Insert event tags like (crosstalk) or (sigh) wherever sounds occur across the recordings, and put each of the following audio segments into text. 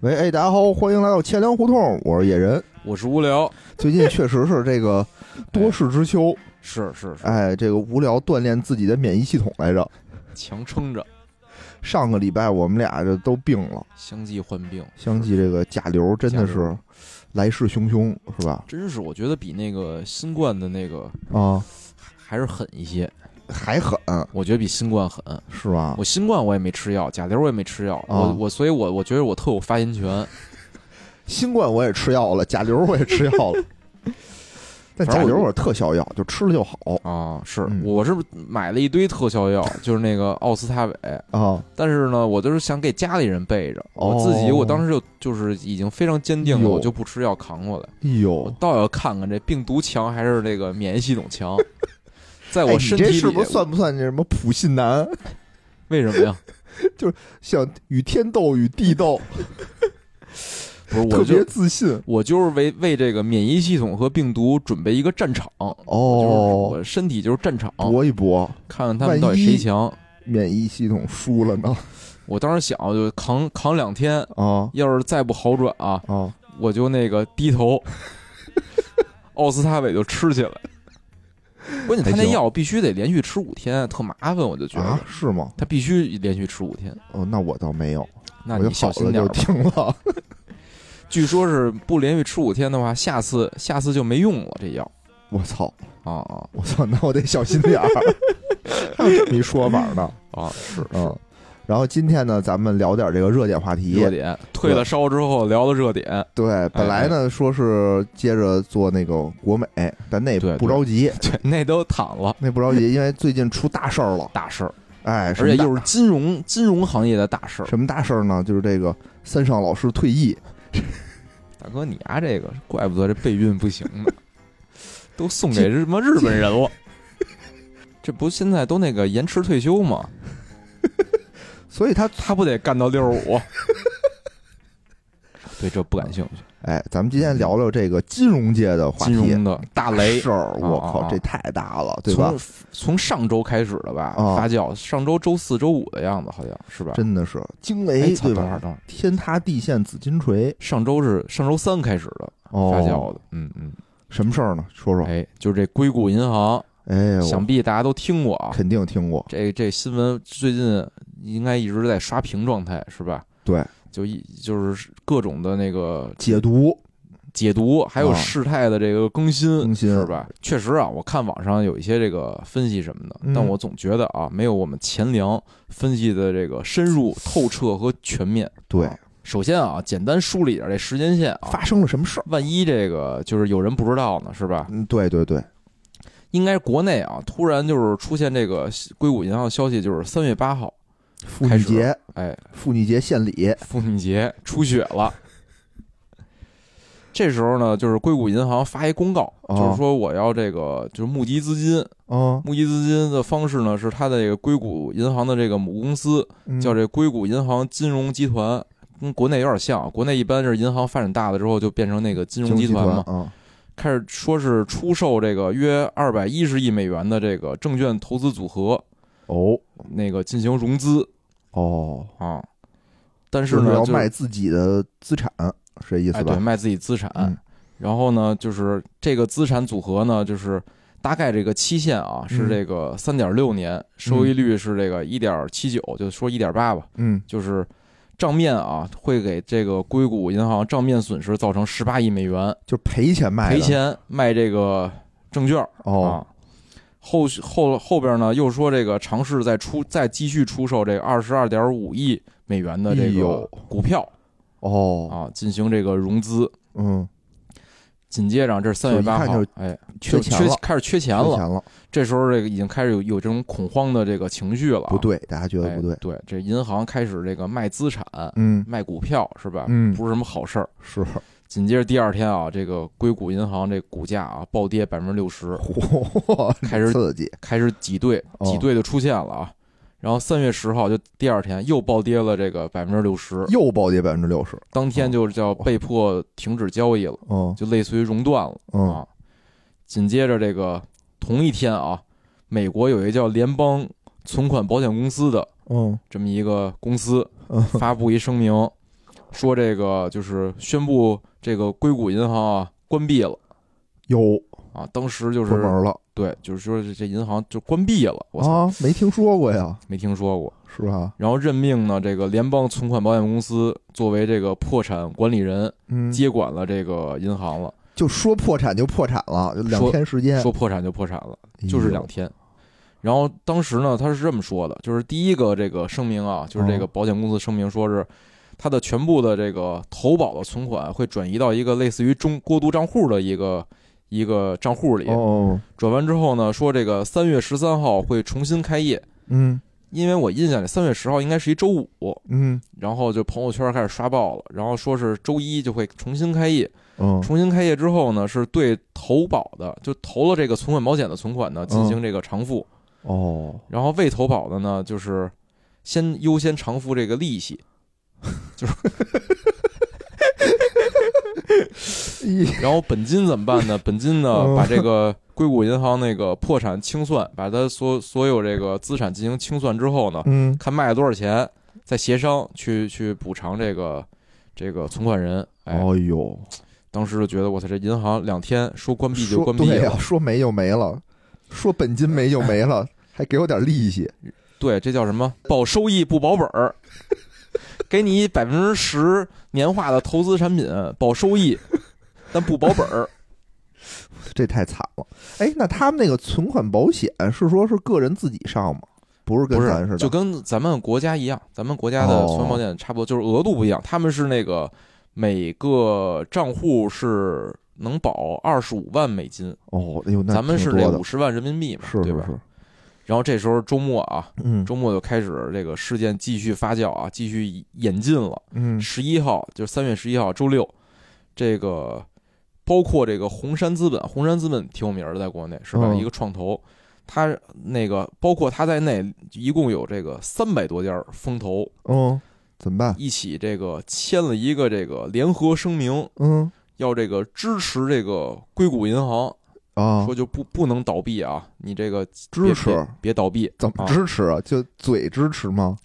喂，哎，大家好，欢迎来到千粮胡同，我是野人。我是无聊，最近确实是这个 (laughs) 多事之秋，是是是，哎，这个无聊锻炼自己的免疫系统来着。强撑着，上个礼拜我们俩这都病了，相继患病，相继这个甲流真的是来势汹汹，是吧？真是我觉得比那个新冠的那个啊，还是狠一些，还狠。我觉得比新冠狠。是吧？我新冠我也没吃药，甲流我也没吃药，啊。我我所以我我觉得我特有发言权。新冠我也吃药了，甲流我也吃药了，(laughs) 但甲流我是特效药，就吃了就好。啊，是。嗯。我是买了一堆特效药，(laughs) 就是那个奥司他韦，啊。但是呢，我就是想给家里人备着，哦。我自己我当时就就是已经非常坚定了，我就不吃药扛过来。哎我呦，倒要看看这病毒强还是这个免疫系统强，(laughs) 在哎，我身体里，是不是算不算那什么普信男？(laughs) 为什么呀？就是想与天斗与地斗，(laughs) 不是，特别自信我就是为为这个免疫系统和病毒准备一个战场，就是哦，我身体就是战场，搏一搏，看看他们到底谁强。免疫系统输了呢我当时想，就扛扛两天，啊要是再不好转啊，啊！我就那个低头，(laughs) 奥司他韦就吃起来。(laughs) 关键他那药必须得连续吃五天，特麻烦，我就觉得啊，是吗？他必须连续吃五天。哦，那我倒没有，那你小心点儿吧。停了。据说是不连续吃五天的话，下次下次就没用了这药我操！啊啊我操！那我得小心点儿。(laughs) 还有这么一说法呢，啊！是嗯。然后今天呢，咱们聊点这个热点话题。热点退了烧之后聊的热点，对，本来呢说是接着做那个国美，但那对不着急，(laughs) 对，那都躺了，那不着急，因为最近出大事儿了。大事儿，哎，而且又是金融金融行业的大事儿。什么大事儿呢？就是这个三上老师退役。(laughs) 大哥，你啊、这个怪不得这备孕不行呢，(laughs) 都送给什么日本人了？这不现在都那个延迟退休吗？所以他他不得干到六十五？(laughs) 对这不感兴趣。哎，咱们今天聊聊这个金融界的话题，金融的大雷事儿，我靠，这太大了，对吧从？从上周开始的吧，啊发酵，上周周四周五的样子，好像是吧？真的是惊哎雷，对吧？天塌地陷紫金锤，上周是上周三开始的哦，发酵的，嗯嗯，什么事儿呢？说说。哎，就是这硅谷银行，哎，想必大家都听过啊。肯定听过，这这新闻最近应该一直在刷屏状态，是吧？对，就一就是各种的那个解读解读，还有啊事态的这个更新，更新是吧？确实啊，我看网上有一些这个分析什么的，嗯但我总觉得啊，没有我们钱粮分析的这个深入、透彻和全面。对啊首先啊，简单梳理一下这时间线啊，发生了什么事儿？万一这个就是有人不知道呢，是吧？嗯，对对对，应该国内啊，突然就是出现这个硅谷银行的消息，就是三月八号，妇女节，哎，妇女节献礼，妇女节出血了。这时候呢，就是硅谷银行发一公告，哦就是说我要这个就是募集资金，啊，募集资金的方式呢是它的这个硅谷银行的这个母公司嗯叫这硅谷银行金融集团，跟国内有点像，国内一般是银行发展大了之后就变成那个金金融集团嘛，啊，开始说是出售这个约二百一十亿美元的这个证券投资组合，哦那个进行融资哦，啊，但是呢，要卖自己的资产，是这意哎，思吧？对，卖自己资产。嗯然后呢，就是这个资产组合呢，就是大概这个期限啊是嗯这个三点六年，收益率是这个一点七九，就说一点八吧，嗯，就是账面啊会给这个硅谷银行账面损失造成十八亿美元，就赔钱卖，赔钱卖这个证券哦啊。后续后后边呢又说这个尝试再出再继续出售这个二十二点五亿美元的这个股票哦，啊，进行这个融资。嗯，紧接着，这是三月八号哎，缺缺钱了，开始缺钱了。钱了，这时候，这个已经开始有有这种恐慌的这个情绪了啊。不对，大家觉得哎，不对，对，这银行开始这个卖资产、嗯，卖股票，是吧？嗯不是什么好事儿。是，紧接着第二天啊，这个硅谷银行这股价啊暴跌百分之六十，(laughs) 开始刺激，开始挤兑，哦挤兑就出现了啊。然后三月十号就第二天又暴跌了这个百分之六十，又暴跌百分之六十，当天就叫被迫停止交易了，嗯就类似于熔断了。嗯啊。紧接着这个同一天啊，美国有一个叫联邦存款保险公司的嗯这么一个公司嗯发布一声明，说这个就是宣布这个硅谷银行啊关闭了。有。啊，当时就是关门了。对，就是说这这银行就关闭了，我操，啊，没听说过呀，没听说过。是吧？然后任命呢这个联邦存款保险公司作为这个破产管理人，嗯，接管了这个银行了。就说破产就破产了，就两天时间，说破产就破产了，就是两天。然后当时呢，他是这么说的，就是第一个这个声明啊，就是这个哦。保险公司声明说是他的全部的这个投保的存款会转移到一个类似于中过渡账户的一个一个账户里。哦，转完之后呢，说这个三月十三号会重新开业，嗯因为我印象里三月十号应该是一周五，嗯。然后就朋友圈开始刷爆了，然后说是周一就会重新开业。嗯，重新开业之后呢，是对投保的，就投了这个存款保险的存款呢进行这个偿付，哦，然后未投保的呢，就是先优先偿付这个利息，咦 (laughs) (laughs) 然后本金怎么办呢？(laughs) 本金呢，嗯。把这个硅谷银行那个破产清算，把它所所有这个资产进行清算之后呢，嗯，看卖了多少钱，再协商去去补偿这个这个存款人。哎，哦呦，当时就觉得我操，这银行两天说关闭就关闭了。说没就没了，说本金没就没了，还给我点利息，对，这叫什么？保收益不保本儿，给你百分之十年化的投资产品，保收益，(laughs) 但不保本儿。(laughs) 这太惨了。哎，那他们那个存款保险是说是个人自己上吗？不是跟不咱似的，是，就跟咱们国家一样，咱们国家的哦存款保险差不多，就是额度不一样。他们是那个每个账户是能保二十五万美金，哦，哎呦，那咱们是五十万人民币嘛，对吧？是是是，然后这时候周末啊，嗯周末就开始这个事件继续发酵啊，继续演进了。嗯十一号就是三月十一号周六，这个包括这个红杉资本，红杉资本挺有名儿的，在国内是吧？嗯一个创投，他那个包括他在内，一共有这个三百多家风投嗯，怎么办？一起这个签了一个这个联合声明，嗯要这个支持这个硅谷银行，啊。说，就不不能倒闭啊，你这个支持。别别倒闭，怎么啊。支持啊？就嘴支持吗？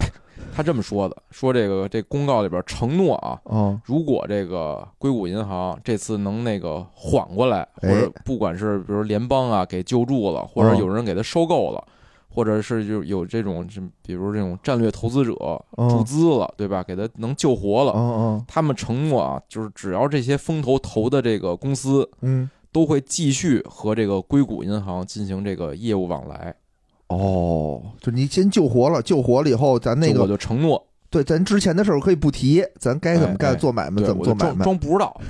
他这么说的，说这个这公告里边承诺啊，嗯，如果这个硅谷银行这次能那个缓过来，或哎者不管是比如联邦啊给救助了，或者有人给他收购了，或者是就有这种这比如这种战略投资者嗯。注资了，对吧？给他能救活嗯了，嗯。他们承诺啊，就是只要这些风投投的这个公司嗯，都会继续和这个硅谷银行进行这个业务往来。哦，就你先救活了，救活了以后，咱那个我个就承诺，对，咱之前的事儿可以不提，咱该怎么干哎哎做买卖，怎么做买卖。装装不知道。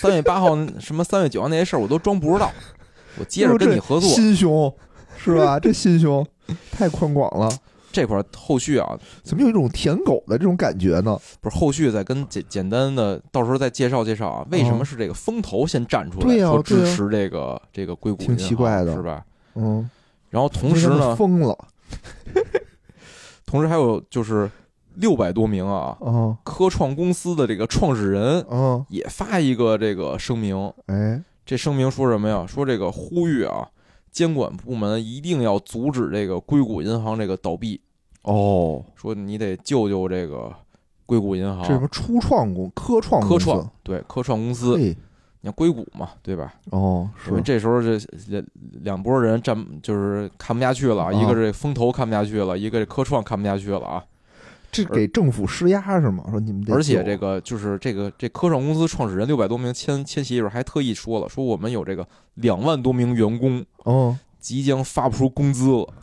三月八号 (laughs) 什么三月九号那些事儿我都装不知道，我接着跟你合作。(laughs) 心胸是吧？这心胸太宽广了，这块后续啊，怎么有一种舔狗的这种感觉呢？不是后续再跟简简单的，到时候再介绍介绍啊，为什么是这个风投先站出来说支持这个这个硅谷挺奇怪的是吧？嗯，然后同时呢，疯了 (laughs) 同时还有就是六百多名啊啊科创公司的这个创始人嗯！也发一个这个声明，哎，这声明说什么呀？说这个呼吁啊，监管部门一定要阻止这个硅谷银行这个倒闭，哦，说你得救救这个硅谷银行。这什么初创公科创科创对科创公司，你看硅谷嘛，对吧？哦，因为这时候这两两拨人站就是看不下去了，啊。一个是风投看不下去了，一个这科创看不下去了啊。这给政府施压是吗？说你们得而且这个就是这个这科创公司创始人六百多名签签协议时候还特意说了，说我们有这个两万多名员工哦，即将发不出工资了，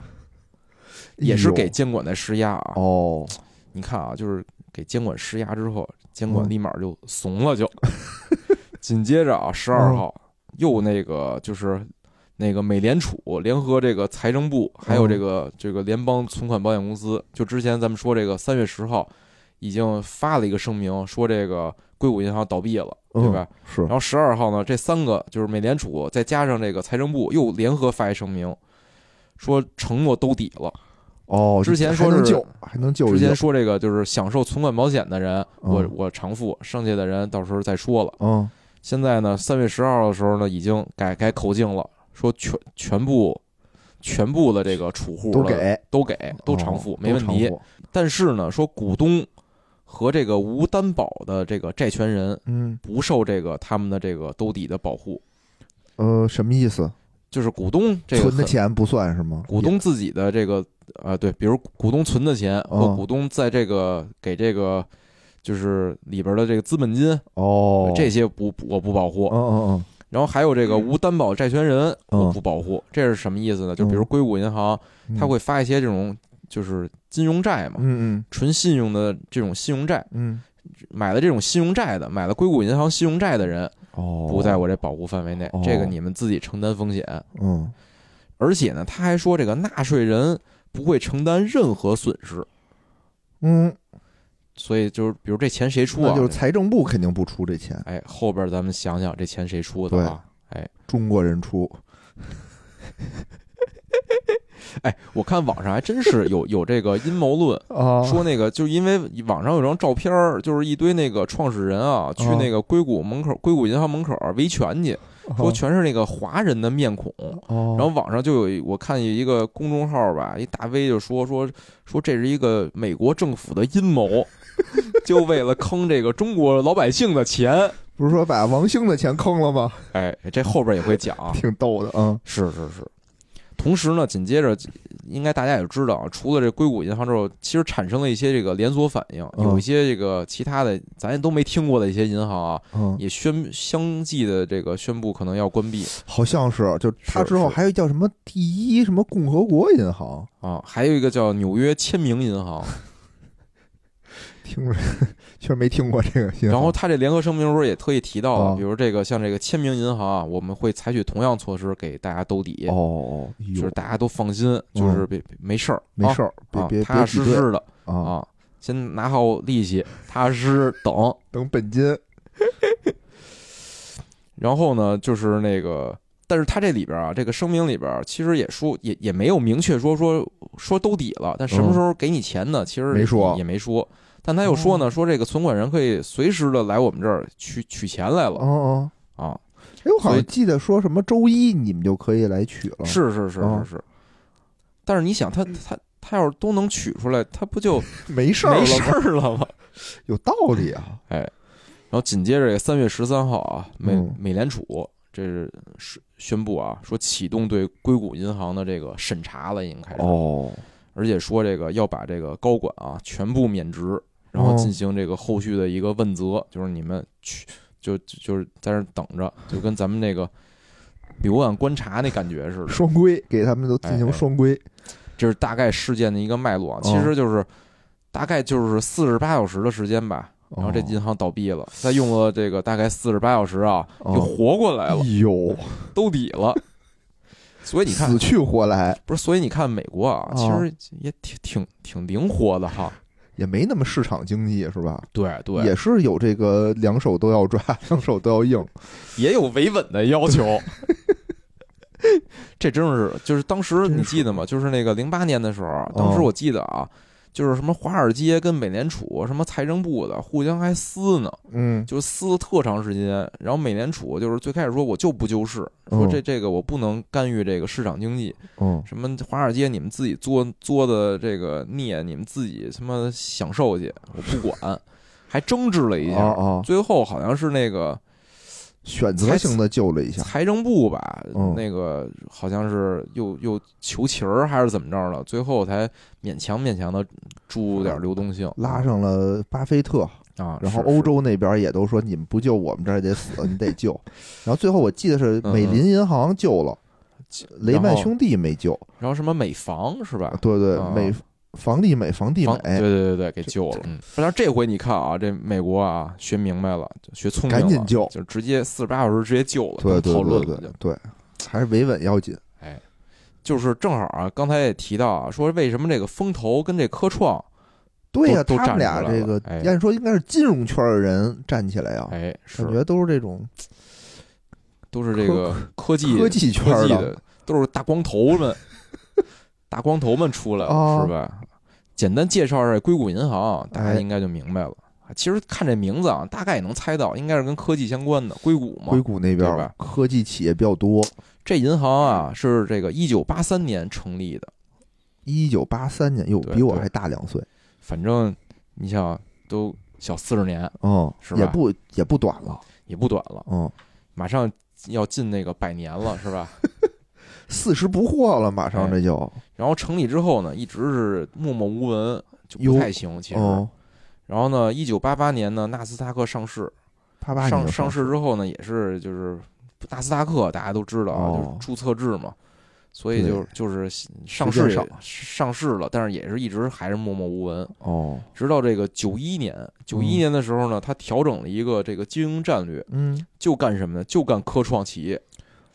也是给监管在施压啊。哦，你看啊，就是给监管施压之后，监管嗯立马就怂了就，(laughs) 紧接着啊，十嗯。二号又那个就是那个美联储联合这个财政部，还有这嗯个这个联邦存款保险公司，就之前咱们说这个三月十号已经发了一个声明，说这个硅谷银行倒闭了，对吧？嗯？是然后十二号呢，这三个就是美联储再加上这个财政部又联合发一声明，说承诺兜底了。哦，之前说是还能救，还能救之前说这个就是享受存款保险的人，我嗯我偿付，剩下的人到时候再说了。嗯现在呢，三月十号的时候呢，已经改改口径了，说全全部全部的这个储户都给都给都偿付，哦没问题。但是呢，说股东和这个无担保的这个债权人嗯，不受这个他们的这个兜底的保护，呃，什么意思？就是股东这个存的钱不算是吗？股东自己的这个呃，对，比如股东存的钱和哦股东在这个给这个就是里边的这个资本金，哦，这些不我不保护嗯。嗯嗯然后还有这个无担保债权人嗯。我不保护，这是什么意思呢？就比如硅谷银行，嗯，它会发一些这种就是金融债嘛，嗯嗯。纯信用的这种信用债，嗯。买了这种信用债的，买了硅谷银行信用债的人哦，不在我这保护范围内哦，这个你们自己承担风险。嗯。而且呢，他还说这个纳税人不会承担任何损失，嗯，所以就是比如这钱谁出啊？就是财政部肯定不出这钱，哎，后边咱们想想这钱谁出的啊？哎中国人出。(laughs) 哎，我看网上还真是有有这个阴谋论，(laughs) 啊说那个就是因为网上有张照片儿，就是一堆那个创始人啊，去那个硅谷门口、硅谷银行门口维权去，说全是那个华人的面孔。哦，然后网上就有一我看有一个公众号吧，一大 V 就说说说这是一个美国政府的阴谋，(laughs) 就为了坑这个中国老百姓的钱。不是说把王兴的钱坑了吗？哎，这后边也会讲啊，(laughs) 挺逗的，嗯是是是。同时呢，紧接着应该大家也知道啊，除了这硅谷银行之后，其实产生了一些这个连锁反应，嗯有一些这个其他的咱也都没听过的一些银行啊，嗯，也宣相继的这个宣布可能要关闭好像是，就他之后还有叫什么第一什么共和国银行，啊。还有一个叫纽约签名银行，听着 (laughs) 确实没听过这个银行。然后他这联合声明的时候也特意提到了，哦比如这个像这个签名银行啊，我们会采取同样措施给大家兜底，哦，就是大家都放心，就是别别没事儿，没事儿，儿，别别啊踏踏实实的啊，啊，先拿好利息，踏踏实实等。(laughs) 等本金。然后呢，就是那个，但是他这里边啊，这个声明里边其实也说，也也没有明确说说说兜底了，但什么时候给你钱呢？其实嗯没说也没说。但他又说呢，说这个存款人可以随时的来我们这儿取取钱来哦了哦，啊！哎，我好像记得说什么周一你们就可以来取了。是是是哦是是。但是你想，他他他要是都能取出来，他不就 (laughs) 没事儿没事了吗？儿了吗？(laughs) 有道理啊。哎，然后紧接着三月十三号啊，美嗯美联储这是是宣布啊，说启动对硅谷银行的这个审查了，已经开始，哦，而且说这个要把这个高管啊全部免职，然后哦进行这个后续的一个问责，就是你们去就就就是在那儿等着，就跟咱们那个留案观察那感觉似的，双规给他们都进行双规。这是大概事件的一个脉络其实就是大概就是四十八小时的时间吧。然后这哦银行倒闭了，再用了这个大概四十八小时啊，哦就活过来了哎，呦，兜底了。(laughs) 所以你看死，去活来，不是？所以你看美国啊，哦其实也挺挺挺灵活的哈。也没那么市场经济是吧？对对，也是有这个两手都要抓，(laughs) 两手都要硬。也有维稳的要求。(laughs) 这真是，就是当时你记得吗？就是那个零八年的时候，哦当时我记得啊，就是什么华尔街跟美联储、什么财政部的互相还撕呢，嗯，就撕了特长时间。然后美联储就是最开始说我就不救市，说嗯这这个我不能干预这个市场经济，嗯，什么华尔街你们自己作作的这个孽，你们自己他妈享受去，我不管，(laughs) 还争执了一下。最后好像是那个选择性的救了一下。财政部吧，嗯那个好像是又又求情儿还是怎么着了，最后才勉强勉强的注入点流动性，拉上了巴菲特，啊。然后欧洲那边也都说你们不救我们这儿也得死，你得救。(laughs) 然后最后我记得是嗯美林银行救了，雷曼兄弟没救。然后什么美房是吧？对对啊，美房地美房地美。对美，对对对，给救了。嗯，反正这回你看啊，这美国啊学明白了，学聪明了，赶紧救。就直接四十八小时直接救了，对对对对。对，还是维稳要紧。哎，就是正好啊，刚才也提到啊，说为什么这个风投跟这科创，对呀，他们俩这个按说应该是金融圈的人站起来啊，哎，是。感觉都是这种都是这个科技科技圈的，都是大光头们，大光头们出来了，哦是吧？简单介绍一下硅谷银行，大家哎应该就明白了。其实看这名字啊，大概也能猜到，应该是跟科技相关的硅谷嘛硅。谷那边吧科技企业比较多。这银行啊，是这个一九八三年成立的，一九八三年，哟，对对比我还大两岁。反正你想都小四十年，嗯，是吧也不也不短了，也不短了，嗯，马上要进那个百年了，是吧？(laughs) 四十不惑了，马上哎。这就，然后成立之后呢，一直是默默无闻，就不太行。其实，哦，然后呢，一九八八年呢，纳斯达克上市，八八上上市。之后呢，也是就是纳斯达克大家都知道啊，哦。就是注册制嘛，所以对。就就是上市也时间少。上市了，但是也是一直还是默默无闻。哦，直到这个九一年，九一年的时候呢，他调整了一个这个经营战略，嗯，就干什么呢？就干科创企业，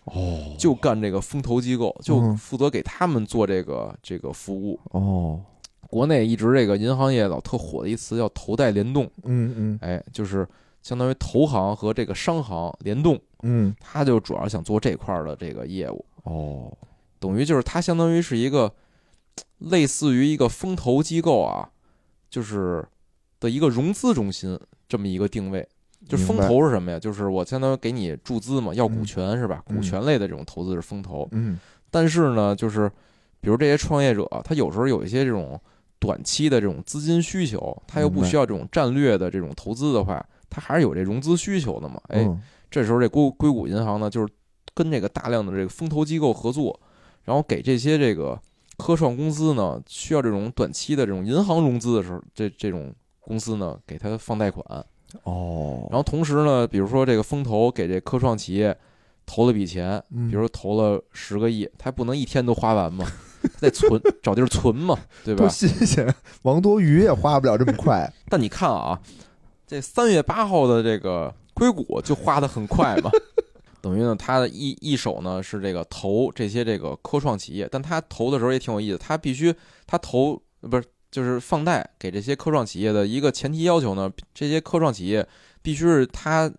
哦，就干这个风投机构，就嗯负责给他们做这个这个服务。哦，国内一直这个银行业老特火的一词叫投贷联动，嗯嗯。哎，就是相当于投行和这个商行联动，嗯，他就主要想做这块儿的这个业务，哦，等于就是它相当于是一个类似于一个风投机构啊，就是的一个融资中心这么一个定位。就是风投是什么呀？就是我相当于给你注资嘛，要股嗯权是吧？嗯股权类的这种投资是风投，嗯但是呢，就是比如这些创业者，他有时候有一些这种短期的这种资金需求，他又不需要这种战略的这种投资的话，他还是有这融资需求的嘛。哎，嗯这时候这硅硅谷银行呢，就是跟这个大量的这个风投机构合作，然后给这些这个科创公司呢，需要这种短期的这种银行融资的时候，这这种公司呢，给他放贷款。哦，然后同时呢，比如说这个风投给这科创企业投了笔钱，嗯。比如说投了十个亿，他不能一天都花完嘛，(laughs) 得存找地儿存嘛，对吧？多？新鲜，王多鱼也花不了这么快，(laughs) 但你看啊，这三月八号的这个硅谷就花的很快嘛，(laughs) 等于呢，他的一一手呢是这个投这些这个科创企业，但他投的时候也挺有意思，他必须他投呃不是就是放贷给这些科创企业的一个前提要求呢，这些科创企业必须是他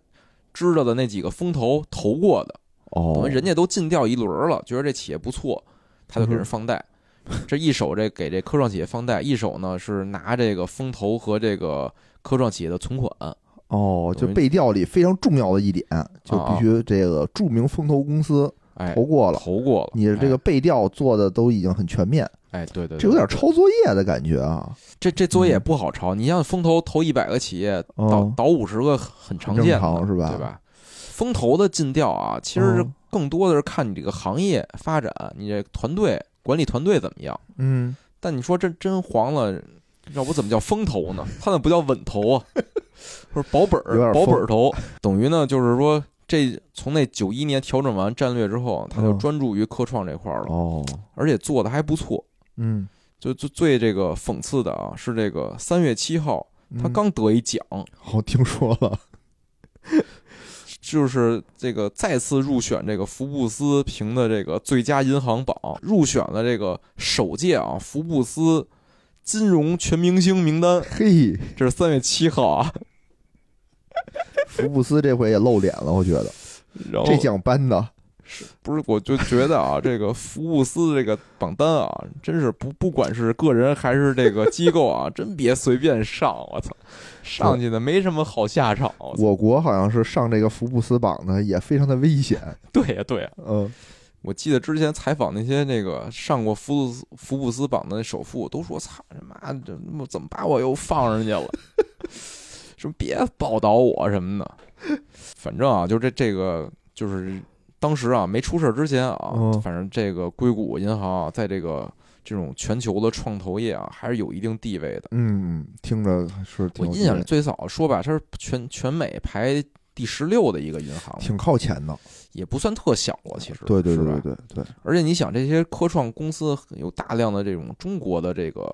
知道的那几个风投投过的。哦人家都尽调一轮了，觉得这企业不错，他就给人放贷。这一手这给这科创企业放贷，一手呢是拿这个风投和这个科创企业的存款。哦，就背调里非常重要的一点，就必须这个著名风投公司哎，投过了，投过了，你的这个背调做的都已经很全面，哎，哎对对，对这有点抄作业的感觉啊，这这作业也不好抄。你像风投投一百个企业，哦倒倒五十个很常见，常是吧对吧？风投的尽调啊，其实是哦更多的是看你这个行业发展，你这团队管理团队怎么样。嗯，但你说这真黄了，要不怎么叫风投呢？(laughs) 他那不叫稳投啊，(laughs) 不是保本保本儿投，等于呢就是说这从那九一年调整完战略之后，他就嗯专注于科创这块儿了，哦，而且做的还不错。嗯，就就最这个讽刺的啊，是这个三月七号，他嗯刚得一奖，(laughs) 好听说了，(laughs) 就是这个再次入选这个福布斯评的这个最佳银行榜，入选了这个首届啊福布斯金融全明星名单。(laughs) 嘿，这是三月七号啊，福布斯这回也露脸了，我觉得。这奖颁的，不是，我就觉得啊，这个福布斯这个榜单啊，真是不不管是个人还是这个机构啊，(laughs) 真别随便上，我操，上去的没什么好下场。我我国好像是上这个福布斯榜的也非常的危险，(laughs) 对呀对呀，嗯，我记得之前采访那些那个上过福布斯福布斯榜的首富，都说操他妈这怎么把我又放上去了？(laughs) 说别报道我什么的，反正啊，就这这个就是当时啊没出事之前啊，嗯。反正这个硅谷银行啊，在这个这种全球的创投业啊，还是有一定地位的。嗯，听着是挺有我印象里劲最早说吧，它是全全美排第十六的一个银行，挺靠前的，也不算特小了，其实对对对是吧？对对对，而且你想，这些科创公司有大量的这种中国的这个，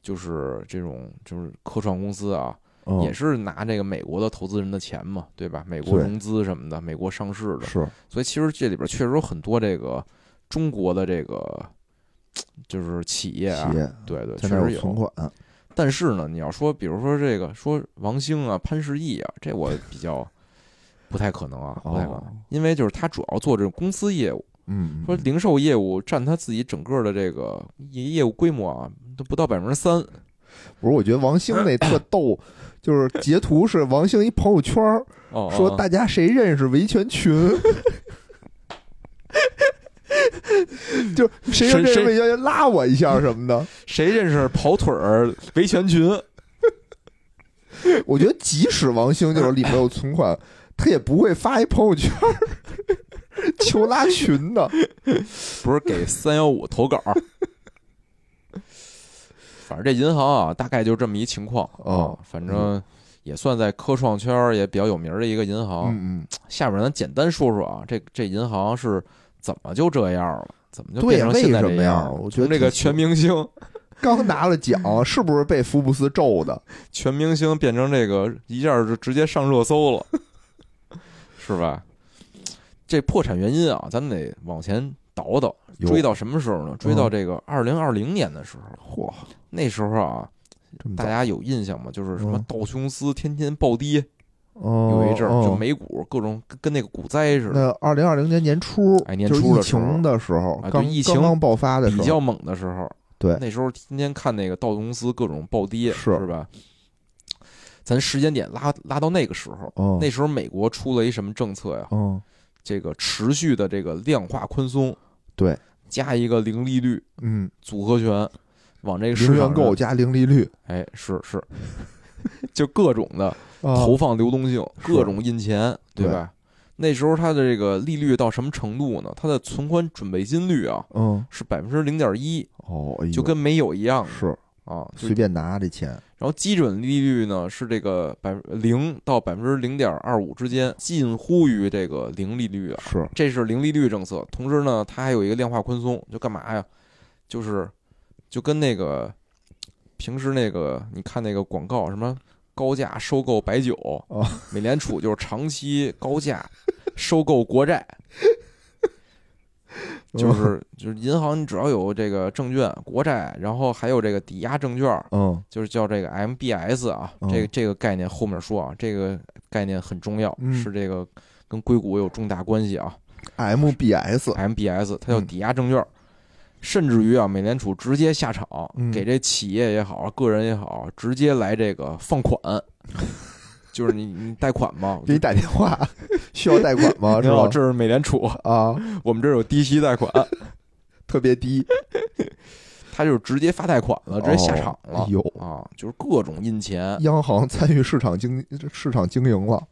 就是这种就是科创公司啊，嗯。也是拿这个美国的投资人的钱嘛，对吧？美国融资什么的，美国上市的，是，所以其实这里边确实有很多这个中国的这个 (tsk) 就是企业啊。企，业。对对，确实有。存款，但是呢，你要说，比如说这个说王兴啊、潘石屹啊，这我比较不太可能啊，不太可能，哦因为就是他主要做这种公司业务。嗯，说零售业务占他自己整个的这个业业务规模啊，都不到百分之三。不是，我觉得王兴那特逗，(coughs) (clears throat) 就是截图是王兴一朋友圈儿哦，说哦大家谁认识维权群，(laughs) 就谁认识谁维权群拉我一下什么的，(laughs) 谁认识跑腿儿维权群？(laughs) 我觉得即使王兴就是里面有存款，他也不会发一朋友圈儿求拉群的。不是给三幺五投稿。反正这银行啊，大概就这么一情况哦啊。反正也算在科创圈也比较有名儿的一个银行。嗯嗯下面咱简单说说啊，这这银行是怎么就这样了？怎么就变成现在这样了？我觉得这个全明星，嗯，刚拿了奖，(laughs) 是不是被福布斯咒的？全明星变成这个一下就直接上热搜了，是吧？这破产原因啊，咱们得往前倒倒，追到什么时候呢？追到嗯。这个二零二零年的时候，嚯，那时候啊，大家有印象吗？就是什么嗯。道琼斯天天暴跌，嗯有一阵儿就哦美股各种跟跟那个股灾似的，那二零二零年年初，哎年初的时候。情的时候，啊对刚疫情爆发的时候，比较猛的时候。对。那时候天天看那个道琼斯各种暴跌，是。是吧？咱时间点拉拉到那个时候，哦。那时候美国出了一什么政策呀？嗯，这个持续的这个量化宽松，对，加一个零利率嗯，组合拳，往这个市零，元购加零利率，哎，是是，(laughs) 就各种的啊。投放流动性，是。各种印钱，对对。吧？那时候它的这个利率到什么程度呢？它的存款准备金率啊嗯，是百分之零点一，哦，哎就跟没有一样是。啊。随便拿这钱，然后基准利率呢是这个百分零到百分之零点二五之间，近乎于这个零利率啊。是这是零利率政策，同时呢，它还有一个量化宽松，就干嘛呀？就是就跟那个平时那个你看那个广告什么高价收购白酒，哦美联储就是长期高价收购国债，(laughs) 就是就是银行你只要有这个证券、国债，然后还有这个抵押证券，嗯就是叫这个 MBS 啊，嗯这个这个概念后面说啊，这个概念很重要，嗯是这个跟硅谷有重大关系啊。，MBS，MBS 它叫嗯抵押证券，甚至于啊，美联储直接下场嗯给这企业也好，个人也好，直接来这个放款，(laughs) 就是你你贷款吗，给你打电话，需要贷款吗？(laughs) 你是吧？好这是美联储，啊，(laughs) 我们这儿有低息贷款，(laughs) 特别低，他就是直接发贷款了，直接下场了哦哎呦啊，就是各种印钱。央行参与市场经市场经营了。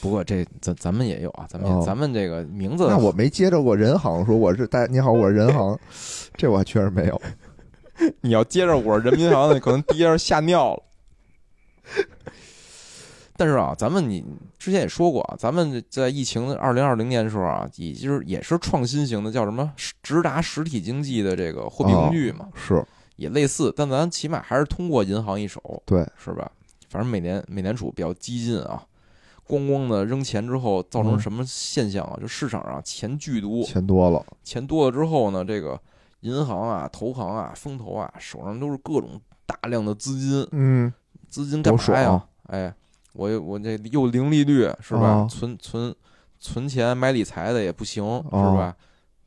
不过这咱咱们也有啊，咱们咱们这个名字那我没接着过人行说我是大你好，我是人行，这我还确实没有。你要接着我是人民银行可能第一下吓尿了。但是啊，咱们你之前也说过啊，咱们在疫情二零二零年的时候啊，也就是也是创新型的，叫什么直达实体经济的这个货币工具嘛，是也类似，但咱起码还是通过银行一手，对，是吧？反正美联美联储比较激进啊，咣咣的扔钱之后，造成嗯什么现象啊？就市场上钱巨多，钱多了，钱多了之后呢，这个银行啊、投行啊、风投啊，手上都是各种大量的资金，嗯，资金干嘛呀？哎，我我这又零利率是吧？啊存存存钱买理财的也不行、啊是吧？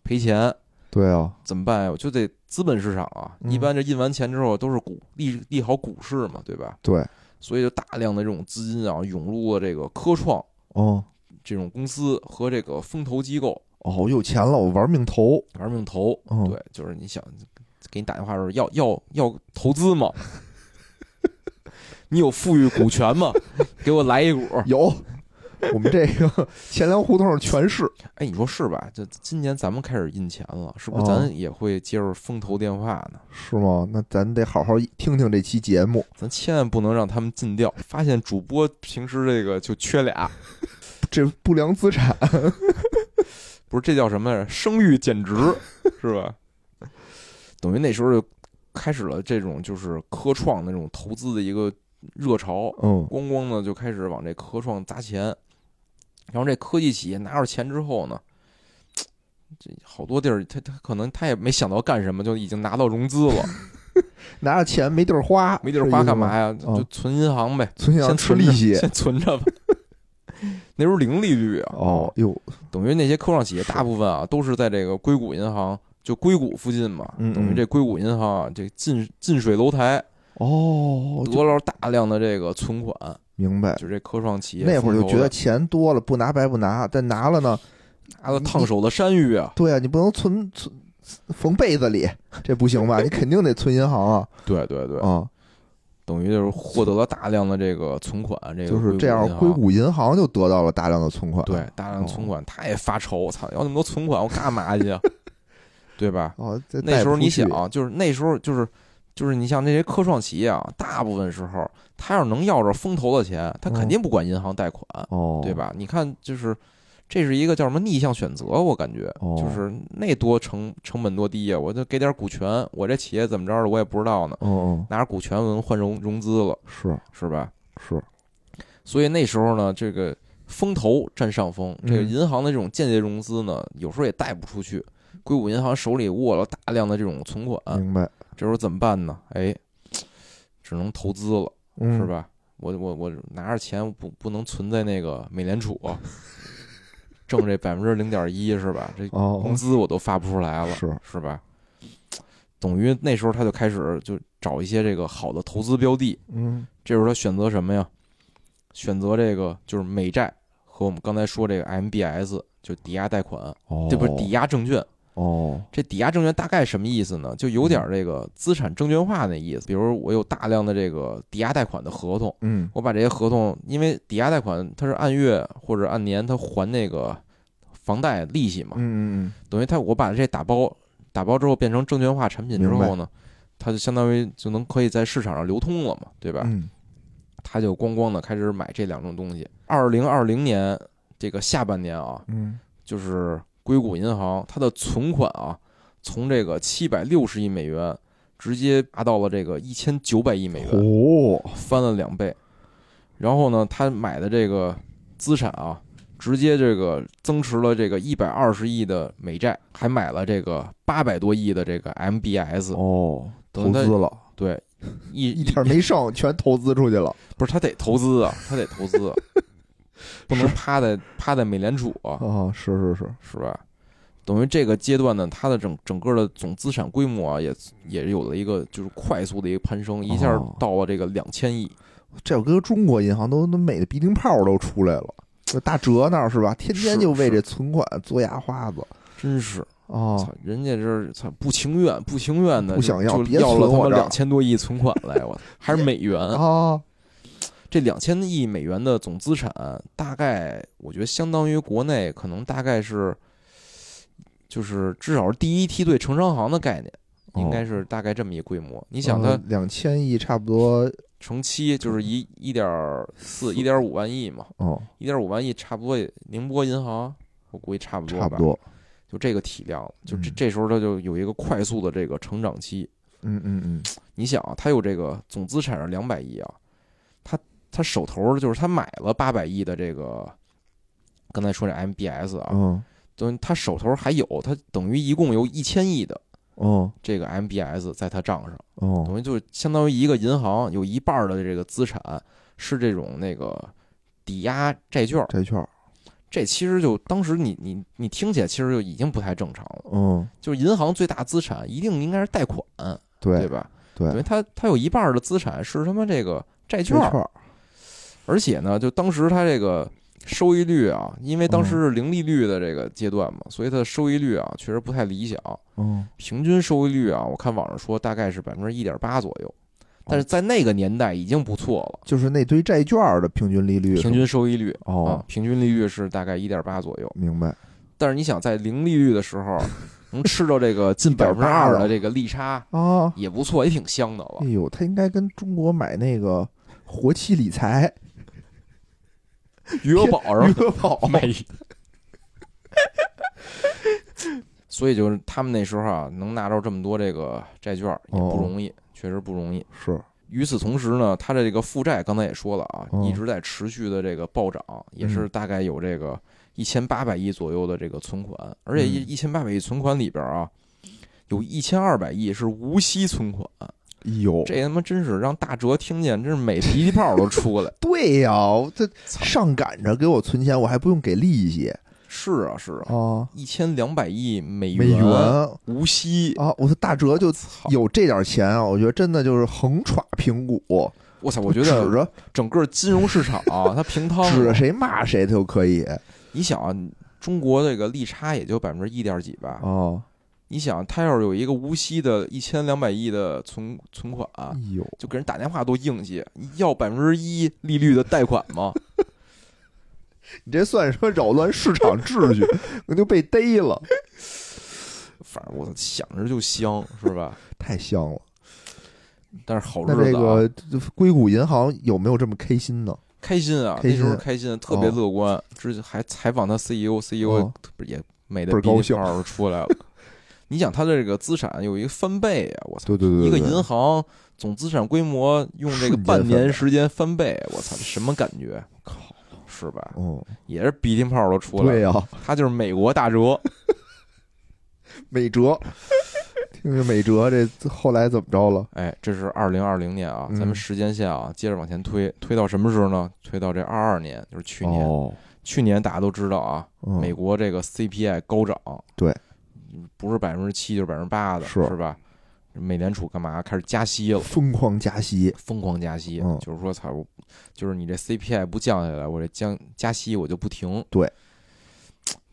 赔钱对啊，怎么办呀？我就得资本市场啊，嗯一般这印完钱之后都是股利利好股市嘛，对吧？对，所以就大量的这种资金啊涌入了这个科创哦这种公司和这个风投机构哦，我有钱了，我玩命投，玩命投。嗯，对，就是你想给你打电话的时候要要要投资吗？你有富裕股权吗？(laughs) 给我来一股。有。我们这个 (laughs) 钱粮胡同全是哎，你说是吧？就今年咱们开始印钱了，是不是？哦咱也会接着风投电话呢？是吗？那咱得好好听听这期节目。咱千万不能让他们禁掉。发现主播平时这个就缺俩，(laughs) 这不良资产，不是这叫什么来着？声誉减值是吧？等于那时候就开始了这种就是科创那种投资的一个热潮。嗯，咣咣的就开始往这科创砸钱，然后这科技企业拿着钱之后呢，(tsk) 这好多地儿他他可能他也没想到干什么，就已经拿到融资了，(laughs) 拿着钱没地儿花，(laughs) 没地儿花干嘛呀？就存银行呗，存银行吃利息。先存着吧。(laughs) 那时候零利率啊，哦，哟，等于那些科创企业大部分啊都是在这个硅谷银行，就硅谷附近嘛，等于这硅谷银行啊，这近近水楼台哦，就得了大量的这个存款，明白。就这科创企业那会儿就觉得钱多了，不拿白不拿，但拿了呢，拿了烫手的山芋啊，对啊，你不能存存缝被子里，(laughs) 这不行吧？(laughs) 你肯定得存银行啊对对对，啊！等于就是获得了大量的这个存款，这个就是这样，硅硅谷银行就得到了大量的存款。对大量的存哦款，他也发愁，我操，要那么多存款，我干嘛去啊？(laughs) 对吧？哦，这那时候你想，就是那时候就是就是你像那些科创企业啊，大部分时候他要是能要着风投的钱，他肯嗯定不管银行贷款，哦，对？吧？你看，就是这是一个叫什么逆向选择，我感觉哦就是那多成成本多低呀，我就给点股权，我这企业怎么着的我也不知道呢，拿着股权我能换融融资了，是是吧？是，所以那时候呢，这个风投占上风，这个嗯银行的这种间接融资呢，有时候也贷不出去。硅谷银行手里握了大量的这种存款，明白，这时候怎么办呢？哎，只能投资了，嗯是？吧？我我我拿着钱不不能存在那个美联储，(laughs) 挣这百分之零点一是吧？这哦，工资我都发不出来了，是是吧？等于那时候他就开始就找一些这个好的投资标的，嗯这时候他选择什么呀？选择这个就是美债和我们刚才说这个 MBS，就抵押贷款，哦，这不是抵押证券。哦，这抵押证券大概什么意思呢？就有点这个资产证券化那意思。比如我有大量的这个抵押贷款的合同，嗯我把这些合同，因为抵押贷款它是按月或者按年，它还那个房贷利息嘛，嗯嗯等于它我把这打包打包之后变成证券化产品之后呢，它就相当于就能可以在市场上流通了嘛，对吧？嗯他就咣咣的开始买这两种东西。二零二零年这个下半年啊，嗯就是硅谷银行它的存款啊，从这个七百六十亿美元直接达到了这个一千九百亿美元，哦，翻了两倍。然后呢，他买的这个资产啊，直接这个增持了这个一百二十亿的美债，还买了这个八百多亿的这个 MBS。哦，投资了，对，一 (laughs) 一点没剩，全投资出去了不是他得投资啊，他得投资啊，(laughs) 不能趴在趴在美联储啊，啊！是是是，是吧？等于这个阶段呢，它的整整个的总资产规模啊，也也有了一个就是快速的一个攀升，一下哦到了这个两千亿。这搁中国银行都都美的鼻涕泡都出来了。这大哲那儿是吧？天天就为这存款做牙花子真是，啊！操，人家这是操不情愿，不情愿的，不想要就别要了他妈存我这儿两千多亿存款来，我 (laughs) 还是美元。啊，这两千亿美元的总资产，大概我觉得相当于国内可能大概是，就是至少是第一梯队城商行的概念，应该是大概这么一规模。你你想它两千亿差不多乘七就是一一点四一点五万亿嘛，哦，一点五万亿差不多也宁波银行，我估计差不多吧，差不多。就这个体量，就这嗯这时候它就有一个快速的这个成长期。嗯嗯嗯，你想啊，它有这个总资产是两百亿啊，他他手头就是他买了八百亿的这个，刚才说这 MBS 啊，嗯等于他手头还有，他等于一共有一千亿的哦这个 MBS 在他账上。哦等于就相当于一个银行有一半的这个资产是这种那个抵押债券，债券，这其实就当时你你你听起来其实就已经不太正常了。嗯，就是银行最大资产一定应该是贷款，对对吧？对因为它它有一半的资产是他妈这个债券，而且呢，就当时它这个收益率啊，因为当时嗯是零利率的这个阶段嘛，所以它的收益率啊确实不太理想。嗯，平均收益率啊，我看网上说大概是百分之一点八左右，哦但是在那个年代已经不错了。就是那堆债券的平均利率，平均收益率啊哦，，平均利率是大概一点八左右。明白，但是你想，在零利率的时候，(laughs) 能吃到这个近百分之二的这个利差，啊，也不错，也挺香的了哎。呦，他应该跟中国买那个活期理财，(laughs) 余额宝是吧？余额宝，(laughs) (laughs) 所以就是他们那时候啊，能拿到这么多这个债券也不容易，确实不容易。是，与此同时呢，他的这个负债刚才也说了啊，嗯一直在持续的这个暴涨，也是大概有这个一千八百亿左右的这个存款，而且一嗯。一千八百亿存款里边啊，有一千二百亿是无息存款，哎呦，这他妈真是让大哲听见，真是美脾气泡都出来。(laughs) 对呀，我这上赶着给我存钱，我还不用给利息是啊是啊，啊，一千两百亿美元美元无息，啊，我说大哲就！有这点钱啊，我觉得真的就是横歘平谷，我操！我觉得指着整个金融市场啊，它平 (laughs) 摊。指着谁骂谁他就可以你想啊，中国这个利差也就百分之一点几吧，啊，你想，他要是有一个无息的一千两百亿的存存款，就给人打电话都硬气，要百分之一利率的贷款吗？(laughs) 你这算什么扰乱市场秩序？(laughs) 我就被逮了，反正我想着就香，是吧？太香了。但是好日子啊，个这硅谷银行有没有这么开心呢？开心啊，开心那时候开心，特别乐观。之前还采访他 CEO，CEO 也美的鼻涕倍儿高兴泡儿出来了。你想他的这个资产有一个翻倍啊！我操，对对对，一个银行总资产规模用这个半年时间翻倍，我操，什么感觉？靠，是吧？哦，也是鼻涕泡都出来了。对呀，他就是美国大哲，(laughs) 美哲，听听美哲这后来怎么着了？哎，这是二零二零年啊，咱嗯们时间线啊，接着往前推，推到什么时候呢？推到这二二年，就是去年。哦，去年大家都知道啊，嗯美国这个 CPI 高涨，对嗯，不是百分之七就是百分之八的，是吧？美联储干嘛开始加息了？疯狂加息，疯狂加息，嗯就是说，操，我就是你这 CPI 不降下来，我这降加息我就不停。对，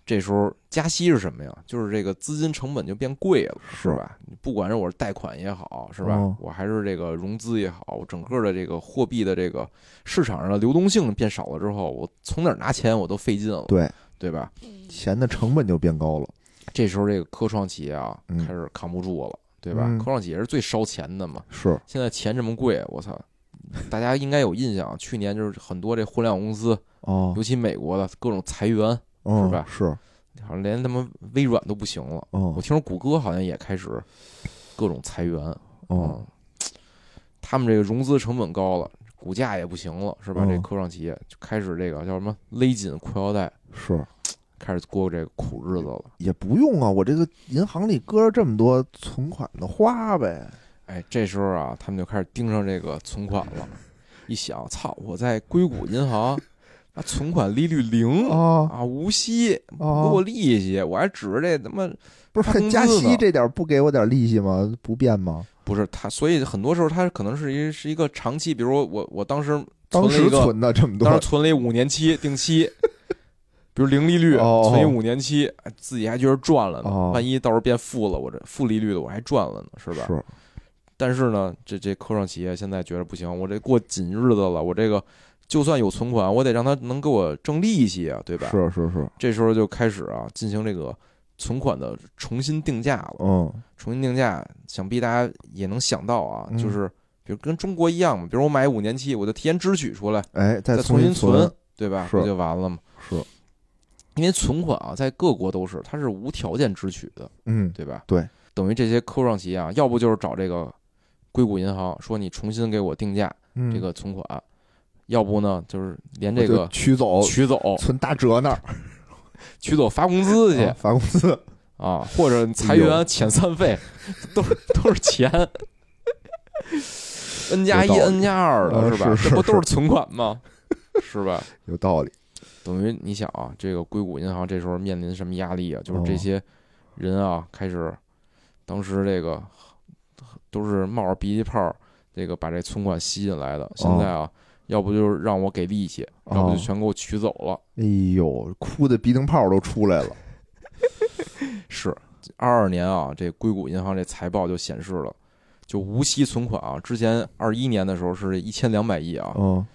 这时候加息是什么呀？就是这个资金成本就变贵了，是是吧？你不管是我是贷款也好，是吧？嗯我还是这个融资也好，我整个的这个货币的这个市场上的流动性变少了之后，我从哪儿拿钱我都费劲了，对，对吧？钱的成本就变高了。这时候这个科创企业啊，嗯开始扛不住了，对吧？嗯科创企业是最烧钱的嘛，是，现在钱这么贵，我操！大家应该有印象，去年就是很多这互联网公司，哦尤，其美国的各种裁员，嗯是吧是，好像连他妈微软都不行了。哦我听说谷歌好像也开始各种裁员，哦，嗯，他们这个融资成本高了，股价也不行了，是吧？嗯这科创企业就开始这个叫什么勒紧裤腰带，是，开始过这个苦日子了。也不用啊，我这个银行里搁着这么多存款的花呗。哎，这时候啊，他们就开始盯上这个存款了。(laughs) 一想，操，我在硅谷银行，啊，存款利率零啊啊，无息，给啊我，利息，我还指着这他妈不是加息这点不给我点利息吗？不变吗？不是他，所以很多时候他可能是一是一个长期，比如我我当时存当时存的这么多当时，存了一五年期定期，比如零利率，哦存一五年期，哎自己还觉得赚了呢。哦万一到时候变负了，我这负利率的我还赚了呢，是吧？是，但是呢，这这科创企业现在觉得不行，我这过紧日子了，我这个就算有存款，我得让他能给我挣利息啊，对吧？是是是，这时候就开始啊，进行这个存款的重新定价了。嗯重新定价，想必大家也能想到啊，嗯就是比如跟中国一样嘛，比如我买五年期，我就提前支取出来，哎，再再重新存，对吧？是不就完了吗？是，因为存款啊，在各国都是它是无条件支取的，嗯，对吧？对，等于这些科创企业啊，要不就是找这个硅谷银行说你重新给我定价嗯这个存款，要不呢就是连这个取走，取走存大折那儿取走发工资 (laughs) 去啊发工资，啊，或者裁员遣散费，都是都是钱。N 加一 N 加二的呃是吧？这不都是存款吗？是吧？有道理。等于你想啊，这个硅谷银行这时候面临什么压力啊？就是这哦些人啊，开始当时这个都是冒着鼻涕泡儿，这个把这存款吸进来的。现在啊，要不就是让我给利息，要不就哦全给我取走了。哎呦，哭的鼻涕泡都出来了。(laughs) 是二二年啊，这硅谷银行这财报就显示了，就无息存款啊，之前二一年的时候是一千两百亿啊，嗯，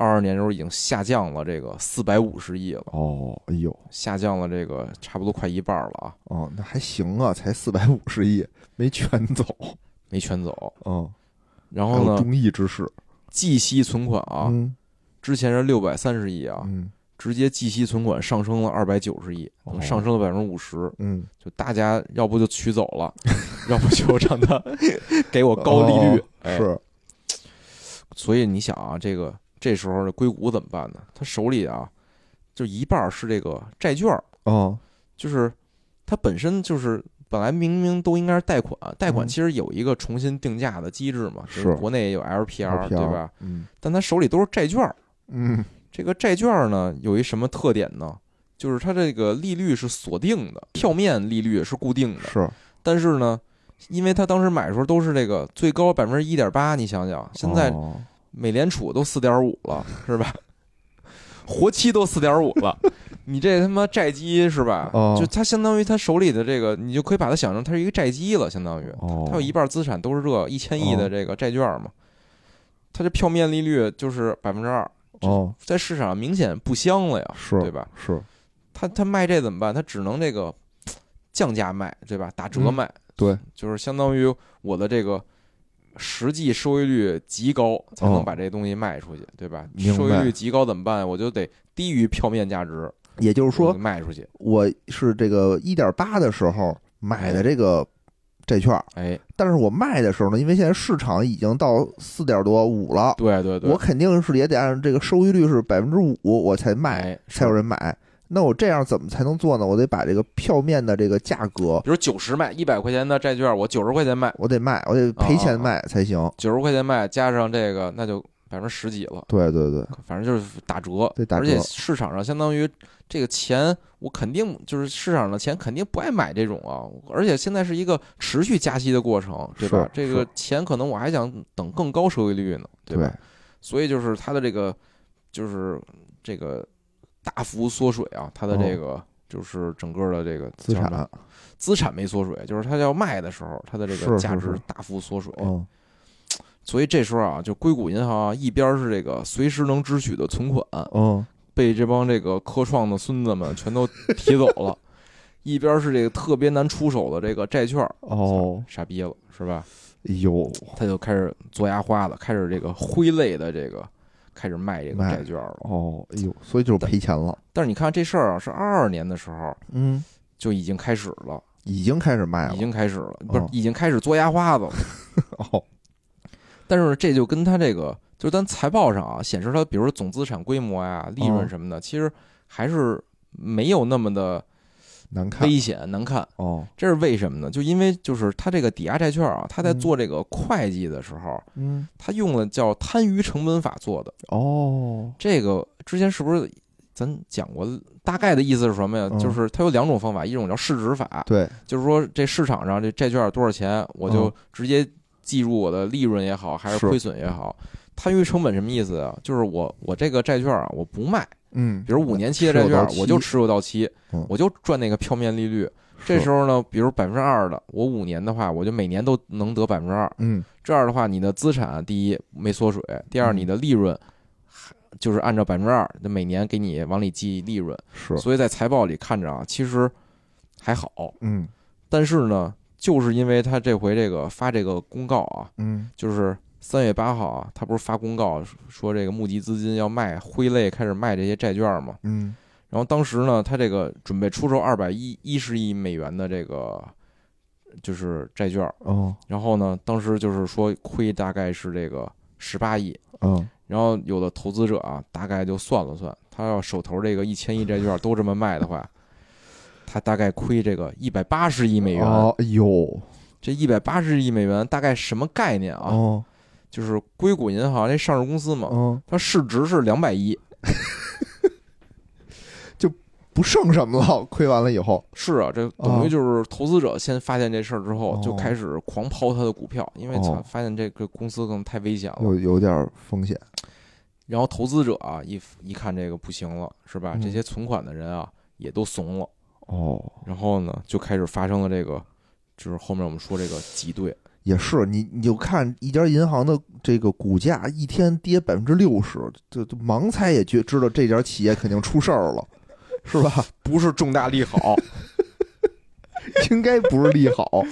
二二年的时候已经下降了这个四百五十亿了，哦，哎呦，下降了这个差不多快一半了啊，哦，那还行啊，才四百五十亿，没全走。(laughs) 没全走。嗯，然后呢，还有忠义之士计息存款啊，嗯之前是六百三十亿啊，嗯直接计息存款上升了二百九十亿，哦上升了百分之五十。嗯，就大家要不就取走了，(laughs) 要不就让他 (laughs) 给我高利率哦。哎，是，所以你想啊，这个这时候这硅谷怎么办呢？他手里啊，就一半儿是这个债券儿，哦，就是他本身就是本来明明都应该是贷款，贷款嗯其实有一个重新定价的机制嘛，就是国内也有 LPR 对吧？？嗯但他手里都是债券儿，嗯，这个债券儿呢有一什么特点呢？就是它这个利率是锁定的，票面利率是固定的，是。但是呢，因为他当时买的时候都是这个最高百分之一点八，你想想，现在哦美联储都四点五了，(laughs) 是吧？活期都四点五了，(laughs) 你这他妈债基是吧？哦就他相当于他手里的这个，你就可以把它想成他是一个债基了，相当于哦，他有一半资产都是这一千亿哦的这个债券嘛，他这票面利率就是百分之二，哦，在市场上明显不香了呀，是对吧？是，他他卖这怎么办？他只能这个降价卖，对吧？打折嗯卖，对，就是相当于我的这个实际收益率极高，才能哦把这东西卖出去，对吧？明白收益率极高怎么办？我就得低于票面价值，也就是说我，卖出去。我是这个一点八的时候买的这个债券，哎，但是我卖的时候呢，因为现在市场已经到四点多五了，对对对，我肯定是也得按这个收益率是百分之五，我才卖，哎才有人买。那我这样怎么才能做呢？我得把这个票面的这个价格，比如九十卖一百块钱的债券，我九十块钱卖，我得卖，我得赔哦钱卖才行。九十块钱卖，加上这个那就百分之十几了。对对对，反正就是打折，对打折而且市场上相当于这个钱，我肯定就是市场上的钱肯定不爱买这种啊，而且现在是一个持续加息的过程，对吧？这个钱可能我还想等更高收益率呢，对吧？所以就是它的这个就是这个大幅缩水啊，它的这个就是整个的这个哦资产，资产没缩水，就是它要卖的时候，它的这个价值大幅缩水。嗯，所以这时候啊，就硅谷银行啊，一边是这个随时能支取的存款，嗯，被这帮这个科创的孙子们全都提走了，一边是这个特别难出手的这个债券，哦，傻逼了，是吧？哎呦，他就开始做牙花了，开始这个挥泪的这个开始卖这个债券了。哦，哎呦，所以就是赔钱了。但是你看这事儿啊，是二二年的时候嗯，就已经开始了，已经开始卖了。已经开始了，不是哦已经开始做压花子了。(laughs) 哦，但是这就跟他这个，就是咱财报上啊显示他，比如说总资产规模呀、利润哦什么的，其实还是没有那么的难看。危险难看。哦，这是为什么呢？就因为就是他这个抵押债券啊，他在嗯做这个会计的时候，嗯，他用了叫摊余成本法做的。哦，这个之前是不是咱讲过？大概的意思是什么呀？嗯就是它有两种方法，一种叫市值法，对，就是说这市场上这债券多少钱，我就嗯直接计入我的利润也好，还是是亏损也好。摊余成本什么意思啊？就是我我这个债券啊，我不卖，嗯，比如五年期的债券我就持有到期嗯，我就赚那个票面利率。这时候呢，比如百分之二的，我五年的话，我就每年都能得百分之二。嗯，这样的话，你的资产第一没缩水，第二嗯你的利润就是按照百分之二，就每年给你往里记利润。是，所以在财报里看着啊，其实还好。嗯但是呢，就是因为他这回这个发这个公告啊，嗯就是三月八号啊，他不是发公告说这个募集资金要卖挥泪开始卖这些债券嘛？嗯，然后当时呢，他这个准备出售二百一一十亿美元的这个就是债券，哦，然后呢，当时就是说亏大概是这个十八亿，嗯，然后有的投资者啊，大概就算了算，他要手头这个一千亿债券都这么卖的话，他大概亏这个一百八十亿美元。哦，哎呦，这一百八十亿美元大概什么概念啊？哦，就是硅谷银行这上市公司嘛，嗯，它市值是两百亿。(laughs) 就不剩什么了，亏完了以后，是啊，这等于就是投资者先发现这事儿之后，哦就开始狂抛他的股票，因为发现这个公司可能太危险了。有有点风险。然后投资者啊，一一看这个不行了，是吧？嗯这些存款的人啊，也都怂了。哦，然后呢，就开始发生了这个，就是后面我们说这个挤兑。也是，你你就看一家银行的这个股价一天跌百分之六十，这这盲猜也觉知道这家企业肯定出事儿了，是吧？不是重大利好，(laughs) 应该不是利好。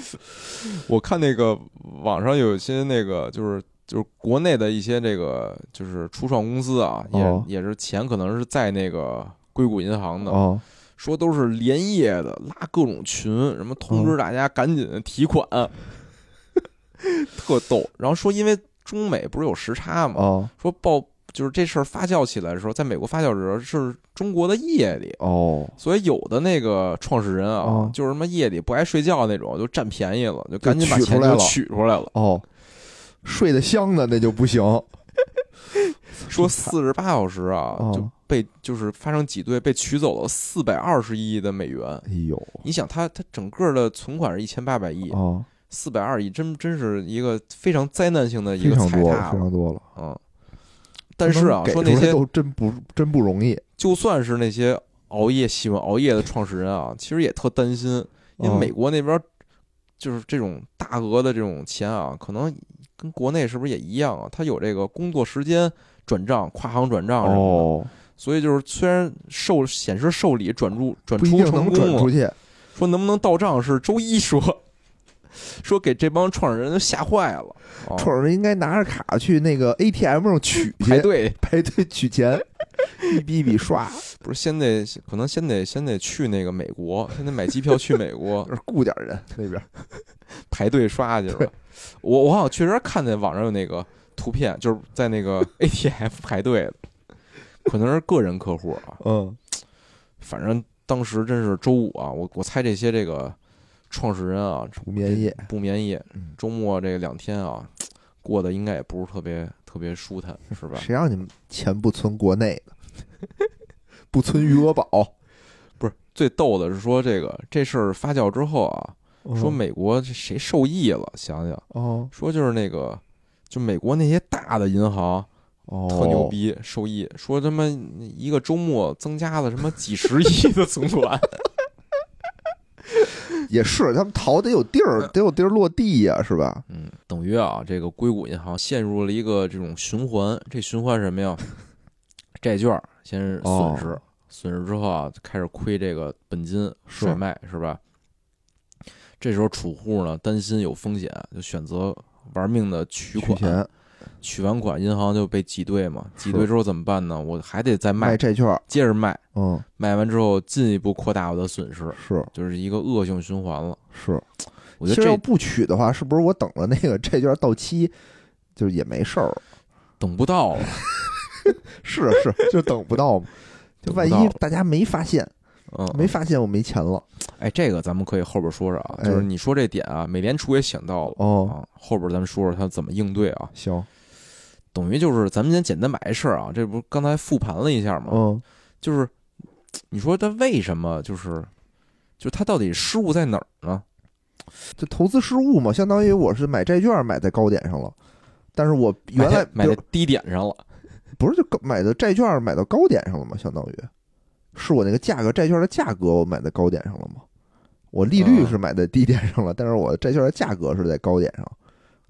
我看那个网上有一些那个就是就是国内的一些这个就是初创公司啊，也、哦也是钱可能是在那个硅谷银行的，哦，说都是连夜的拉各种群，什么通知大家赶紧提款，(laughs) 特逗。然后说因为中美不是有时差嘛，哦，说报就是这事儿发酵起来的时候，在美国发酵的时候是中国的夜里。哦，所以有的那个创始人啊，哦就是什么夜里不爱睡觉那种，就占便宜了，就赶紧把钱就取出来了。哦，睡得香的那就不行。说四十八小时啊，哦就被就是发生挤兑，被取走了四百二十亿的美元。哎呦，你想他，他整个的存款是一千八百亿，哦，四百二亿，真真是一个非常灾难性的一个踩踏了。非常多了。嗯，但是啊，说那些都真不真不容易。就算是那些熬夜喜欢熬夜的创始人啊，其实也特担心，因为嗯美国那边就是这种大额的这种钱啊，可能跟国内是不是也一样啊？他有这个工作时间转账、跨行转账什么的，哦，所以就是虽然受显示受理转入转出成功了，出去。说能不能到账是周一说，说给这帮创始人都吓坏了，哦创始人应该拿着卡去那个 ATM 上取去，排队 (laughs) 排队取钱，一笔一笔刷，(laughs) 不是先得可能先得先得去那个美国，先得买机票去美国 (laughs) 雇点人那边。排队刷去了。我我好像确实看见网上有那个图片，就是在那个 ATF 排队的，可能是个人客户啊。嗯，反正当时真是周五啊，我我猜这些这个创始人啊，不眠夜。不眠夜嗯，周末这两天啊，(tsk) 过得应该也不是特别特别舒坦，(laughs) 是吧？谁让你们钱不存国内的，(laughs) 不存余额宝？不是最逗的是说这个这事儿发酵之后啊，说嗯美国谁受益了？想想哦说就是那个，就美国那些大的银行哦，特牛逼，受益，说他妈一个周末增加了什么几十亿的存款，(laughs) (laughs) 也是，他们逃得有地儿，得有地儿落地呀，是吧？嗯，等于啊，这个硅谷银行陷入了一个这种循环，这循环是什么呀？(laughs) 债券儿先是损失，哦损失之后啊，开始亏这个本金甩卖，是吧？这时候储户呢担心有风险，就选择玩命的取款，取完款银行就被挤兑嘛，挤兑之后怎么办呢？我还得再卖，卖债券，接着卖，嗯，卖完之后进一步扩大我的损失，是就是一个恶性循环了。是。我觉得这要不取的话，是不是我等了那个债券到期，就也没事儿？等不到了，(laughs) 是是，就等不到嘛。(laughs) 就万一大家没发现，嗯，没发现我没钱了，哎，这个咱们可以后边说说啊，哎就是你说这点啊，美联储也想到了哦，啊，后边咱们说说他怎么应对啊。行，等于就是咱们先简单把这事儿啊，这不是刚才复盘了一下吗？嗯，就是你说他为什么就是，就他到底失误在哪儿呢？就投资失误嘛，相当于我是买债券买在高点上了，但是我原来买在买在就低点上了，不是就高买的债券买到高点上了吗？相当于是我那个价格债券的价格我买在高点上了吗？我利率啊是买在低点上了，但是我债券的价格是在高点上，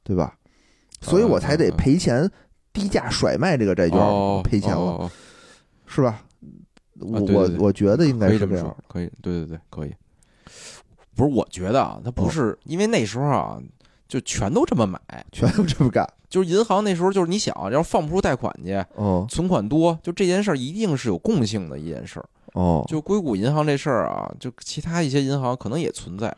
对吧？所以我才得赔钱，低价甩卖这个债券，哦，赔钱了，是吧？我我我觉得应该是这样，，可以，对对对，可以。不是，我觉得啊，他不哦是因为那时候啊，就全都这么买，(laughs) 全都这么干。就是银行那时候就是你想，要是放不出贷款去，嗯存款多，就这件事儿一定是有共性的一件事儿。哦，就硅谷银行这事儿啊，就其他一些银行可能也存在。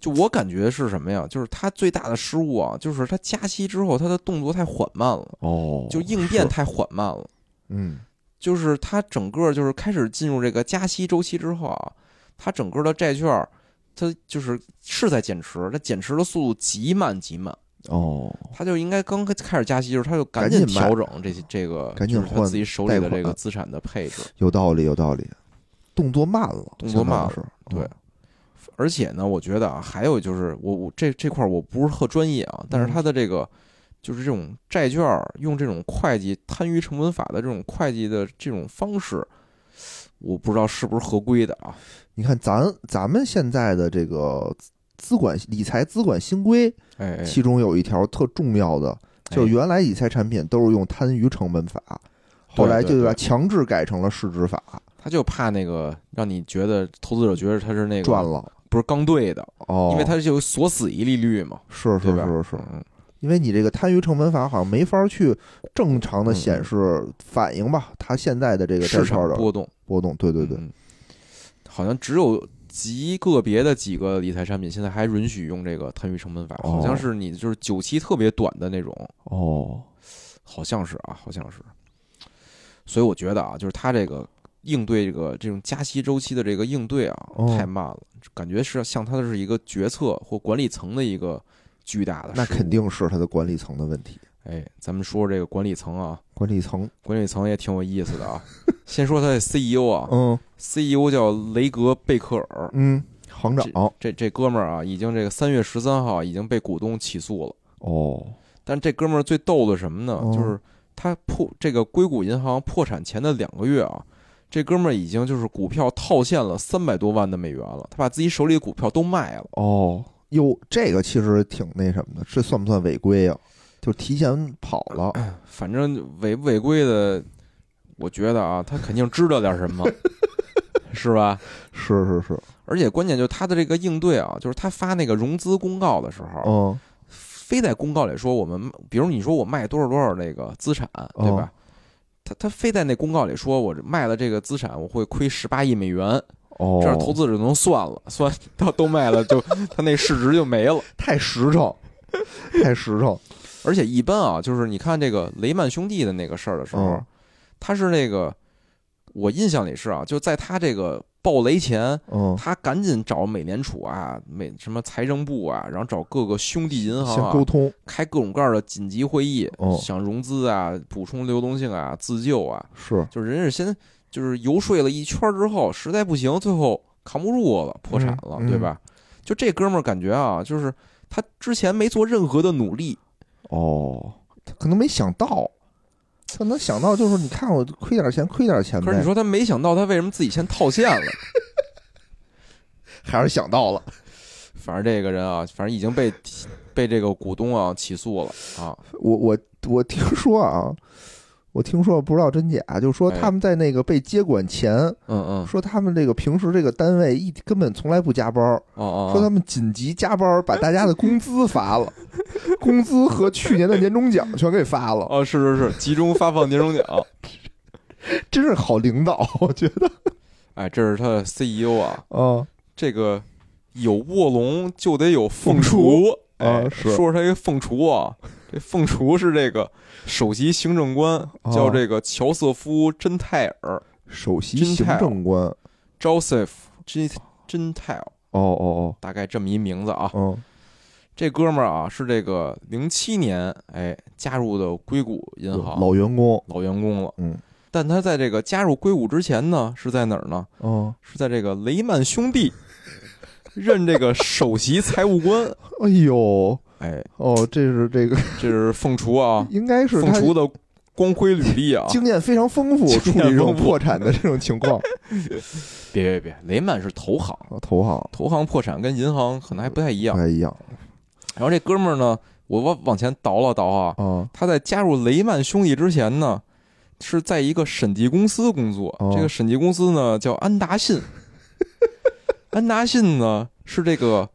就我感觉是什么呀？就是他最大的失误啊，就是他加息之后，他的动作太缓慢了，哦，就应变太缓慢了。嗯就是他整个就是开始进入这个加息周期之后啊，他整个的债券儿，它就是是在减持，它减持的速度极慢极慢。哦，他就应该刚开始加息，的时候，他就赶赶紧调整这些这个，赶紧换自己手里的这个资产的配置。有道理有道理，动作慢了，动作慢了对，而且呢，我觉得啊，还有就是我我这这块儿我不是特专业啊，但是嗯。它的这个就是这种债券儿用这种会计摊余成本法的这种会计的这种方式，我不知道是不是合规的啊？你看咱咱们现在的这个资管理财资管新规，哎哎，其中有一条特重要的，就是哎原来理财产品都是用摊余成本法，后来就把强制改成了市值法，他就怕那个让你觉得投资者觉得他是那个赚了不是刚兑的，哦，因为它就锁死一利率嘛，是是？是是，嗯，因为你这个摊余成本法好像没法去正常的嗯显示反应吧，它现在的这个市场的波动，波动，对对对，嗯，好像只有极个别的几个理财产品现在还允许用这个摊余成本法，哦。好像是你就是久期特别短的那种，哦，好像是啊，好像是。所以我觉得啊，就是它这个应对这个这种加息周期的这个应对啊，哦。太慢了，感觉是像它的是一个决策或管理层的一个巨大的那肯。定是它的管理层的问题，哎，咱们说这个管理层啊，管理层，管理层也挺有意思的啊。(laughs) 先说他的 CEO 啊。嗯，CEO 叫雷格贝克尔，嗯，行长，这这哥们儿啊，已经这个三月十三号已经被股东起诉了。哦，但这哥们儿最逗的什么呢？哦。就是他破这个硅谷银行破产前的两个月啊，这哥们儿已经就是股票套现了三百多万的美元了，他把自己手里的股票都卖了。哦，哟，这个其实挺那什么的，这算不算违规呀？就提前跑了，(clears throat) 反正违不违规的，我觉得啊，他肯定知道点什么，(laughs) 是吧？是是是，而且关键就是他的这个应对啊，就是他发那个融资公告的时候，嗯非在公告里说我们，比如你说我卖多少多少那个资产，对吧？他他非在那公告里说我卖了这个资产，我会亏十八亿美元，哦，这样投资者就能算了，算到都卖了就他那市值就没了。太实诚，太实诚，而且一般啊，就是你看这个雷曼兄弟的那个事儿的时候，嗯他是那个我印象里是啊，就在他这个爆雷前，嗯，他赶紧找美联储啊、美什么财政部啊，然后找各个兄弟银行先沟啊，通，开各种各样的紧急会议，哦。想融资啊、补充流动性啊、自救啊，是，就是人是先就是游说了一圈之后，实在不行，最后扛不住了，破产了，嗯。对吧？就这哥们儿感觉啊，就是他之前没做任何的努力，哦，他可能没想到，可能想到就是你看我亏点钱，亏点钱呗，可是你说他没想到他为什么自己先套现了？(laughs) 还是想到了，(laughs) 反正这个人啊，反正已经被被这个股东啊起诉了啊。我我我听说啊，我听说不知道真假，就说哎。他们在那个被接管前，嗯嗯，说他们这个平时这个单位一根本从来不加班儿，哦哦，说他们紧急加班儿把大家的工资发了，(laughs) 工资和去年的年终奖全给发了，哦是是是，集中发放年终奖。(laughs) 真是好领导，我觉得。哎，这是他的 CEO 啊，啊，这个有卧龙就得有凤凤雏。啊说说他一个凤雏啊，这凤雏是这个首席行政官，哦。叫这个乔瑟夫·珍泰尔。首席行政官，哦 （Joseph 珍珍泰尔），哦哦哦。大概这么一名字啊。哦，嗯，这哥们儿啊，是这个零七年哎加入的硅谷银行。老员工，老员工了。嗯，但他在这个加入硅谷之前呢，是在哪儿呢？哦，是在这个雷曼兄弟任这个首席财务官。(laughs) 哎呦，哎，哦，这是这个这是凤雏啊，(laughs) 应该是他凤雏的光辉履历啊！经验非常丰富，处理这种破产的这种情况。(laughs) 别别别，雷曼是投行，啊，投行投行破产跟银行可能还不太一样不样。太一样然后这哥们儿呢，我往往前倒了倒啊，啊，他在加入雷曼兄弟之前呢，是在一个审计公司工作。哦这个审计公司呢叫安达信，(laughs) 安达信呢是这个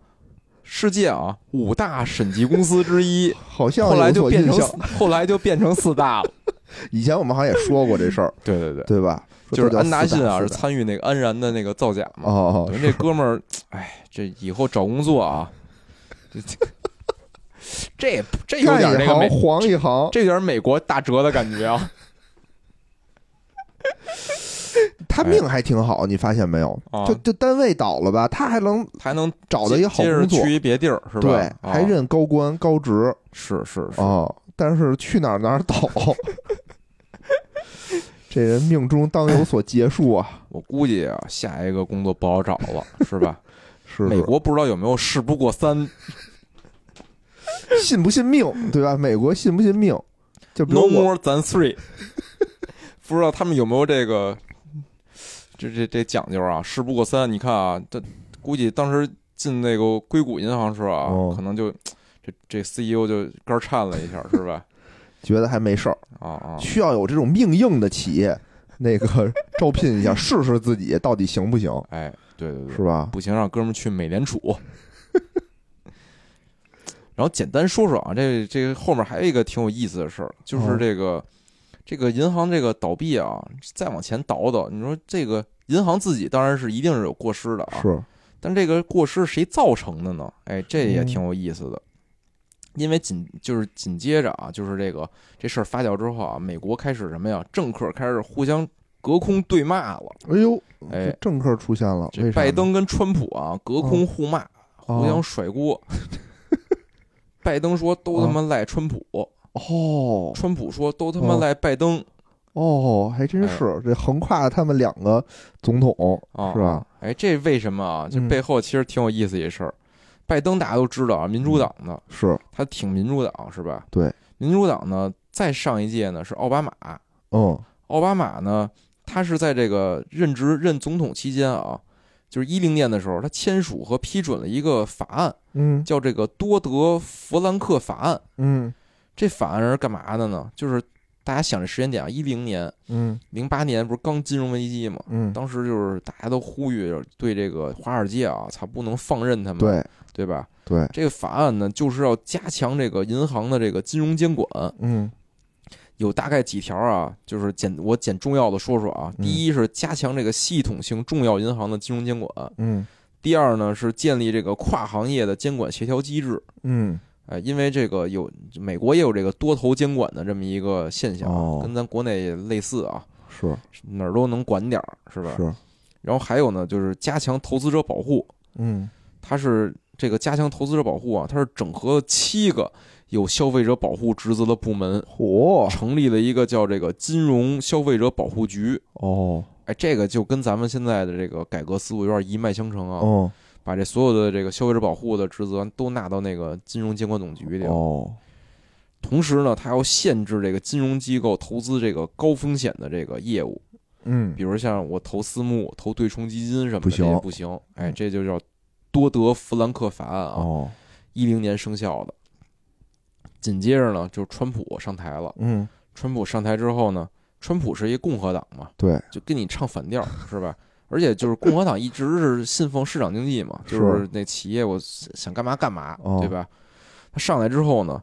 世界啊五大审计公司之一，(laughs) 好像后来就变成。(laughs) 后来就变成四大了。(laughs) 以前我们好像也说过这事儿，对对对，对吧？就是安达信啊，是参与那个安然的那个造假嘛。哦哦，等于这哥们儿，哎，这以后找工作啊，这这这这有点那个美，黄一行，这有点美国大哲的感觉啊。(laughs) 他命还挺好，你发现没有？啊就就单位倒了吧，他还能还能找到一个好工作，去一别地儿是吧？对，啊还任高官高职是是是，啊。但是去哪儿哪儿倒，(laughs) 这人命中当有所结束啊！我估计啊，下一个工作不好找了，(laughs) 是吧？是美国不知道有没有事不过三信不信命，对吧？美国信不信命？就，no more than three，不知道他们有没有这个这这这讲究啊？事不过三，你看啊，这估计当时进那个硅谷银行时候啊，哦可能就这这 CEO 就肝儿颤了一下，是吧？(laughs) 觉得还没事儿，啊啊，需要有这种命硬的企业，那个 (laughs) 招聘一下，(laughs) 试试自己到底行不行，哎，对对对，是吧？不行，让哥们儿去美联储。然后简单说说啊，这这个后面还有一个挺有意思的事儿，就是哦这个、这个银行这个倒闭啊，再往前倒倒，你说这个银行自己当然是一定是有过失的啊，是，但这个过失谁造成的呢？哎，这也嗯挺有意思的。因为紧就是紧接着啊，就是这个这事儿发酵之后啊，美国开始什么呀？政客开始互相隔空对骂了。哎呦，哎政客出现了，这拜登跟川普啊，隔空互骂，互相甩锅。(laughs) 拜登说都他妈赖川普，哦川普说都他妈赖拜登哦，还真是这横跨了他们两个总统啊，是吧？？哎，这为什么啊？这嗯背后其实挺有意思一事儿。拜登大家都知道啊，民主党的，是他挺民主党是吧？对，民主党呢，再上一届呢是奥巴马，嗯奥巴马呢，他是在这个任职任总统期间啊，就是一零年的时候，他签署和批准了一个法案，嗯叫这个多德弗兰克法案。嗯这法案是干嘛的呢？就是大家想这时间点啊，一零年、嗯零八年不是刚金融危机嘛？嗯，当时就是大家都呼吁对这个华尔街啊，操，不能放任他们，对对吧？对，这个法案呢，就是要加强这个银行的这个金融监管，嗯有大概几条啊，就是简我简重要的说说啊。嗯第一是加强这个系统性重要银行的金融监管，嗯第二呢是建立这个跨行业的监管协调机制。嗯哎，因为这个有美国也有这个多头监管的这么一个现象，哦跟咱国内类似啊，是哪儿都能管点儿，是吧？是，然后还有呢，就是加强投资者保护，嗯它是这个加强投资者保护啊，它是整合了七个有消费者保护职责的部门，嚯成立了一个叫这个金融消费者保护局。哦哎，这个就跟咱们现在的这个改革思路有点一脉相承啊，哦把这所有的这个消费者保护的职责都纳到那个金融监管总局里。哦同时呢，它要限制这个金融机构投资这个高风险的这个业务，嗯比如像我投私募、投对冲基金什么的，不行这不行。哎，这就叫多德弗兰克法案啊，哦一零年生效的。紧接着呢，就是川普上台了。嗯川普上台之后呢，川普是一共和党嘛，对就跟你唱反调是吧？而且就是共和党一直是信奉市场经济嘛，就是那企业我想干嘛干嘛，哦对吧？他上来之后呢，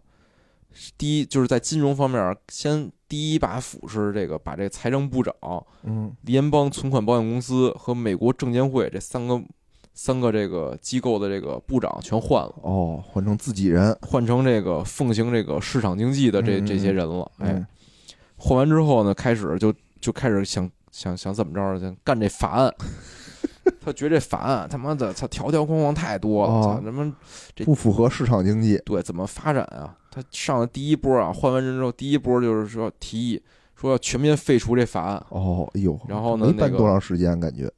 第一就是在金融方面，先第一把斧是这个把这个财政部长、嗯联邦存款保险公司和美国证监会这三个三个这个机构的这个部长全换了，哦换成自己人换成这个奉行这个市场经济的这这些人了。哎嗯，换完之后呢，开始就就开始想想想怎么着想干这法案。(laughs) 他觉得这法案他妈的，他条条框框太多了，他妈这不符合市场经济对怎么发展啊？他上了第一波啊，换完人之后，第一波就是说提议说要全面废除这法案，哦哎呦然后呢没办那个多长时间感觉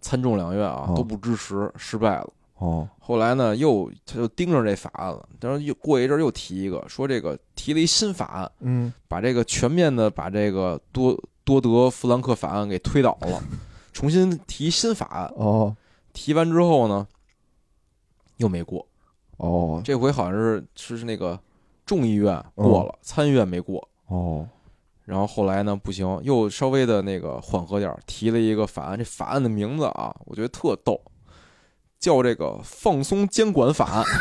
参众两院啊哦都不支持，失败了。哦后来呢，又他就盯着这法案了，然后又过一阵儿又提一个，说这个提了一新法案，嗯把这个全面的把这个多多德弗兰克法案给推倒了，(laughs) 重新提新法案。哦提完之后呢，又没过。哦这回好像是是是那个众议院过了，参议院没过。哦然后后来呢，不行，又稍微的那个缓和点儿，提了一个法案。这法案的名字啊，我觉得特逗，叫这个放松监管法案。(laughs)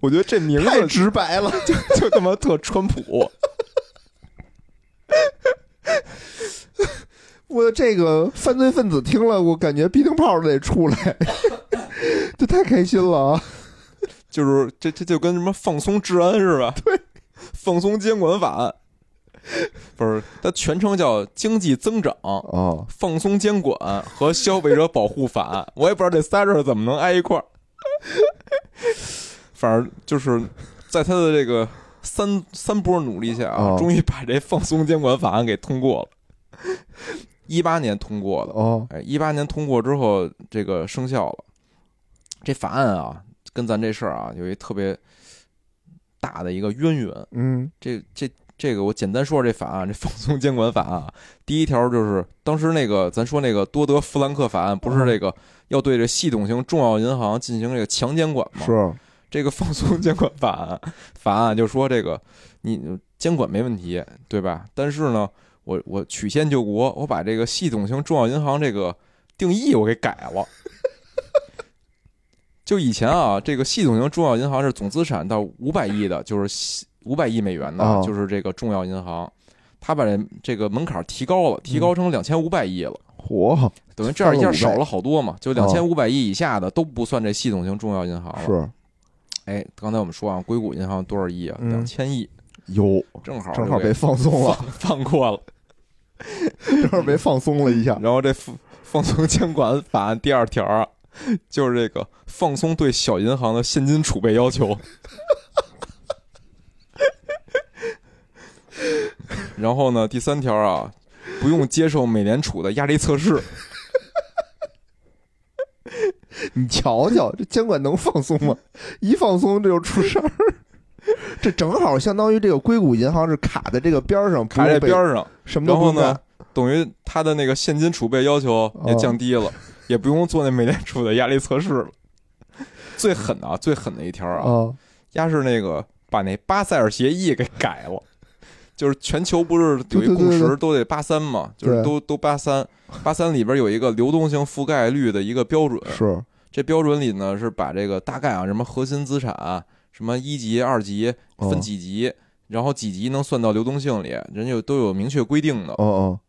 我觉得这名太字直白了就就他妈特川普。(laughs) 我这个犯罪分子听了，我感觉鼻涕泡都得出来，(laughs) 这太开心了啊！就是这这就跟什么放松治安是吧，对，放松监管法案，(laughs) 不是它全称叫经济增长、哦，放松监管和消费者保护法案。我也不知道这仨字儿怎么能挨一块儿，反正就是在他的这个三 (laughs) 三波努力下啊，哦终于把这放松监管法案给通过了。一八年通过的，哦，哎，一八年通过之后，这个生效了。这法案啊，跟咱这事儿啊有一特别大的一个渊源。嗯这这这个我简单说说这法案，这放松监管法案啊，(laughs) 第一条就是当时那个咱说那个多德弗兰克法案，不是这个要对这系统性重要银行进行这个强监管吗？是，这个放松监管法案法案就说这个你监管没问题，对吧？但是呢，我我曲线救国，我把这个系统性重要银行这个定义我给改了。(laughs) 就以前啊，这个系统性重要银行是总资产到五百亿的，就是五百亿美元的，哦就是这个重要银行。他把这这个门槛提高了，提高成两千五百亿了，嚯，等于这样一下翻了500少了好多嘛。就两千五百亿以下的都不算这系统性重要银行了。是哎，刚才我们说啊，硅谷银行多少亿啊？嗯两千亿，有，正好正好被放松了，放过了。(laughs) 正好被放松了一下。然后这放放松监管法案第二条啊，就是这个放松对小银行的现金储备要求。然后呢，第三条啊，不用接受美联储的压力测试。你瞧瞧，这监管能放松吗？一放松这就出事儿，这这正好相当于这个硅谷银行是卡在这个边儿上，不卡在边儿上，什么都不干然后呢，等于他的那个现金储备要求也降低了，也不用做那美联储的压力测试了。最狠的啊，最狠的一条啊，啊压是那个把那巴塞尔协议给改了，就是全球不是有对一共识都得八三嘛，就是都都八三，八三里边有一个流动性覆盖率的一个标准，是这标准里呢是把这个大概啊什么核心资产、什么一级、二级哦分几级，然后几级能算到流动性里，人家都有明确规定的。哦哦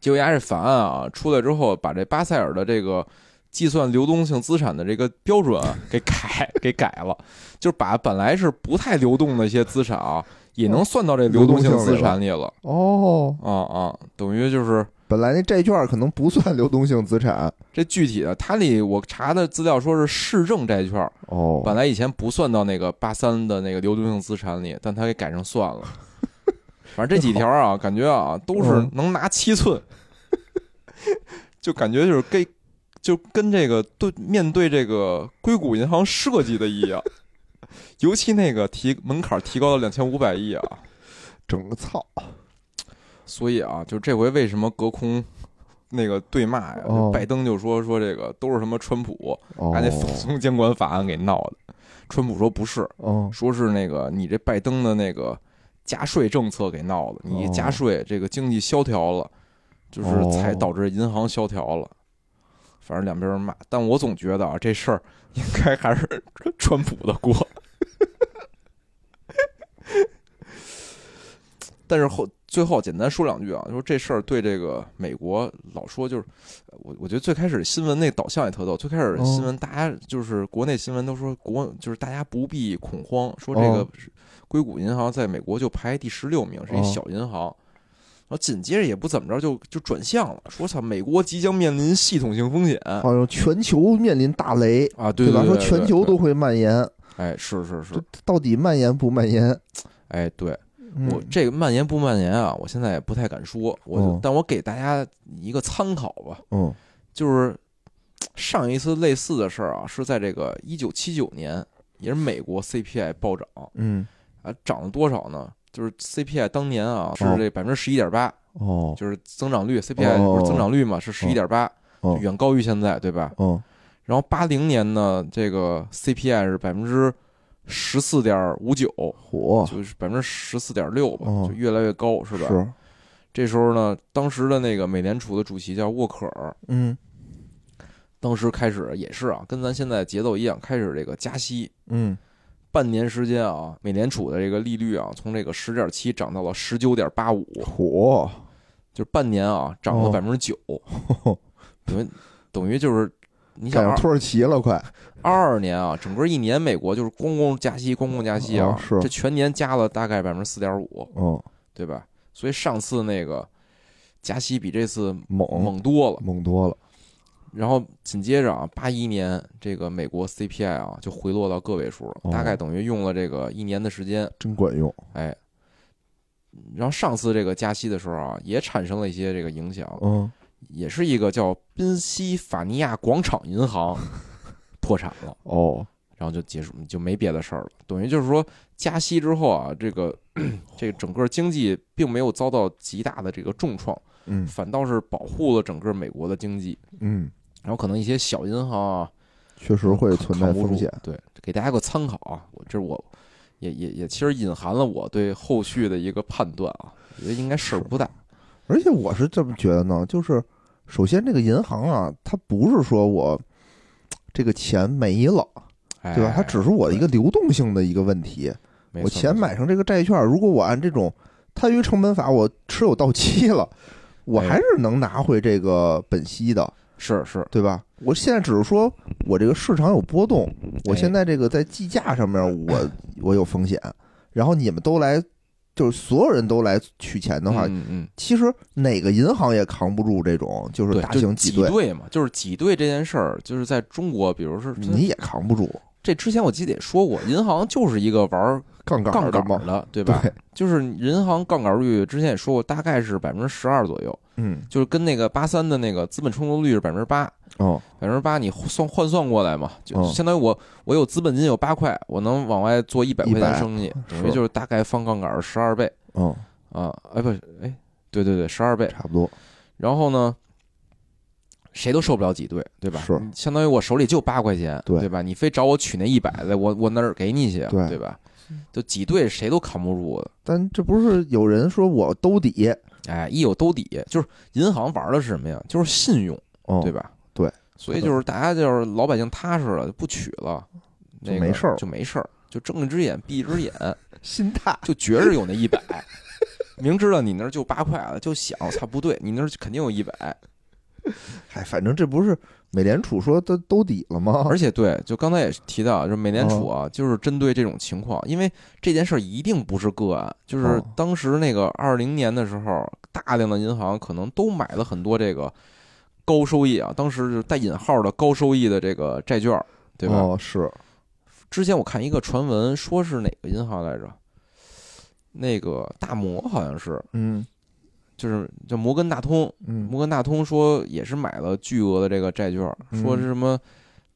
结果家这法案啊出来之后，把这巴塞尔的这个计算流动性资产的这个标准啊给改给改了，就是把本来是不太流动的一些资产啊，也能算到这流动性资产里了。哦，啊啊，等于就是本来那债券可能不算流动性资产。这具体的，它里我查的资料说是市政债券，哦，本来以前不算到那个八三的那个流动性资产里，但它给改成算了。(laughs) 反正这几条啊，感觉啊都是嗯能拿七寸，(laughs) 就感觉就是跟就跟这个对面对这个硅谷银行设计的一样，(laughs) 尤其那个提门槛提高到两千五百亿啊，整个操所以啊，就这回为什么隔空那个对骂呀？哦拜登就说说这个都是什么川普哦把那放松监管法案给闹的，川普说不是，哦说是那个你这拜登的那个加税政策给闹的，你一加税这个经济萧条了，就是哦才导致银行萧条了。反正两边骂，但我总觉得啊，这事儿应该还是川普的锅。(laughs) 但是后最后简单说两句啊，就说这事儿对这个美国老说就是，我我觉得最开始新闻那导向也特逗，最开始哦新闻大家就是国内新闻都说国就是大家不必恐慌，说这个哦。硅谷银行在美国就排第十六名，是一哦。小银行。然后紧接着也不怎么着，就就转向了，说操，美国即将面临系统性风险。好像全球面临大雷，啊，对吧？说全球都，会蔓延，哎，是是是，到底蔓延不蔓延？哎，对。嗯我这个蔓延不蔓延啊，我现在也不太敢说，我但我给大家一个参考吧，嗯。就是上一次类似的事儿啊，是在这个一九七九年，也是美国 CPI 暴涨嗯。啊，涨了多少呢？就是 CPI 当年啊是哦这百分之十一点八，哦。就是增长率，CPI 哦不是增长率嘛，是十一点八，哦远高于现在，对吧？嗯然后八零年呢，这个 CPI 是百分之十四点五九，火。就是百分之十四点六吧，哦。就越来越高，是吧？是。这时候呢，当时的那个美联储的主席叫沃克尔，嗯。当时开始也是啊，跟咱现在节奏一样，开始这个加息。嗯。半年时间啊，美联储的这个利率啊，从这个十点七涨到了十九点八五，嚯就是半年啊，涨了哦。百分之九，(laughs) 等于等于就是你想二赶上土耳其了，快。二二年啊，整个一年美国就是公共加息，公共加息啊，哦是。这全年加了大概百分之四点五，嗯。对吧？所以上次那个加息比这次猛。猛多了。猛多了，然后紧接着啊，八一年这个美国 CPI 啊就回落到个位数了，哦。大概等于用了这个一年的时间，真管用。哎。然后上次这个加息的时候啊，也产生了一些这个影响，嗯也是一个叫宾夕法尼亚广场银行 (laughs) 破产了，哦然后就结束，就没别的事儿了。等于就是说，加息之后啊，这个 (clears throat) 这个整个经济并没有遭到极大的这个重创，嗯反倒是保护了整个美国的经济。嗯，然后可能一些小银行啊，确实会存在风险。对，给大家个参考啊。我这是我也也也其实隐含了我对后续的一个判断啊，我觉得应该事儿不大。而且我是这么觉得呢，就是首先这个银行啊，它不是说我这个钱没了，哎，对吧？它只是我的一个流动性的一个问题。我钱买成这个债券，如果我按这种摊余成本法，我持有到期了，我哎还是能拿回这个本息的，是是，对吧？我现在只是说我这个市场有波动，我哎现在这个在计价上面我 (clears throat) 我有风险，然后你们都来，就是所有人都来取钱的话，嗯嗯，其实哪个银行也扛不住这种就是，大型挤兑，兑嘛，就是挤兑这件事儿，就是在中国，比如是你也扛不住。这之前我记得也说过，银行就是一个玩杠杆杠儿的嘛，杆的，对吧？对，(laughs) 就是银行杠杆率之前也说过，大概是百分之十二左右，嗯，就是跟那个八三的那个资本充足率是百分之八，哦，百分之八你算换算过来嘛，就哦相当于我我有资本金有八块，我能往外做一百块钱100生意，等于就是大概放杠杆十二倍嗯，啊，哎不，哎，对对对，十二倍。差不多，然后呢，谁都受不了挤兑，对吧？是相当于我手里就八块钱，对吧？你非找我取那一百的，我我哪儿给你去对吧？就挤兑谁都扛不住的。但这不是有人说我兜底，哎，一有兜底，就是银行玩的是什么呀？就是信用，哦，对吧？对，所以就是大家就是老百姓踏实了，就不取了，就那个没事儿就没事儿，就睁一只眼闭一只眼，心态，(laughs) 就觉着有那一百，明知道你那儿就八块了，就想，操，不对，你那儿肯定有一百，哎，反正这不是美联储说都兜底了吗？而且对，就刚才也提到，就是美联储啊，就是针对这种情况，因为这件事儿一定不是个案，就是哦当时那个二零年的时候，大量的银行可能都买了很多这个高收益啊，当时就是带引号的高收益的这个债券，对吧？哦，是，之前我看一个传闻，说是哪个银行来着？那个大摩好像是，嗯就是叫摩根大通，嗯，摩根大通说也是买了巨额的这个债券，嗯说是什么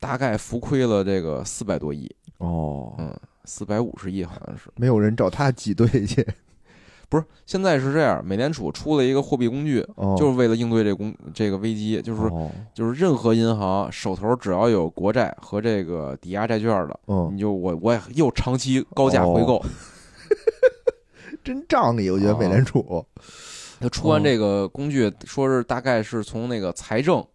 大概浮亏了这个四百多亿，哦，嗯，四百五十亿好像是。没有人找他挤兑去，(laughs) 不是，现在是这样，美联储出了一个货币工具，哦，就是为了应对这工这个危机，就是哦，就是任何银行手头只要有国债和这个抵押债券的，嗯，你就我我也又长期高价回购，(laughs) 真仗义，我觉得美联储，他出完这个工具，说是大概是从那个财政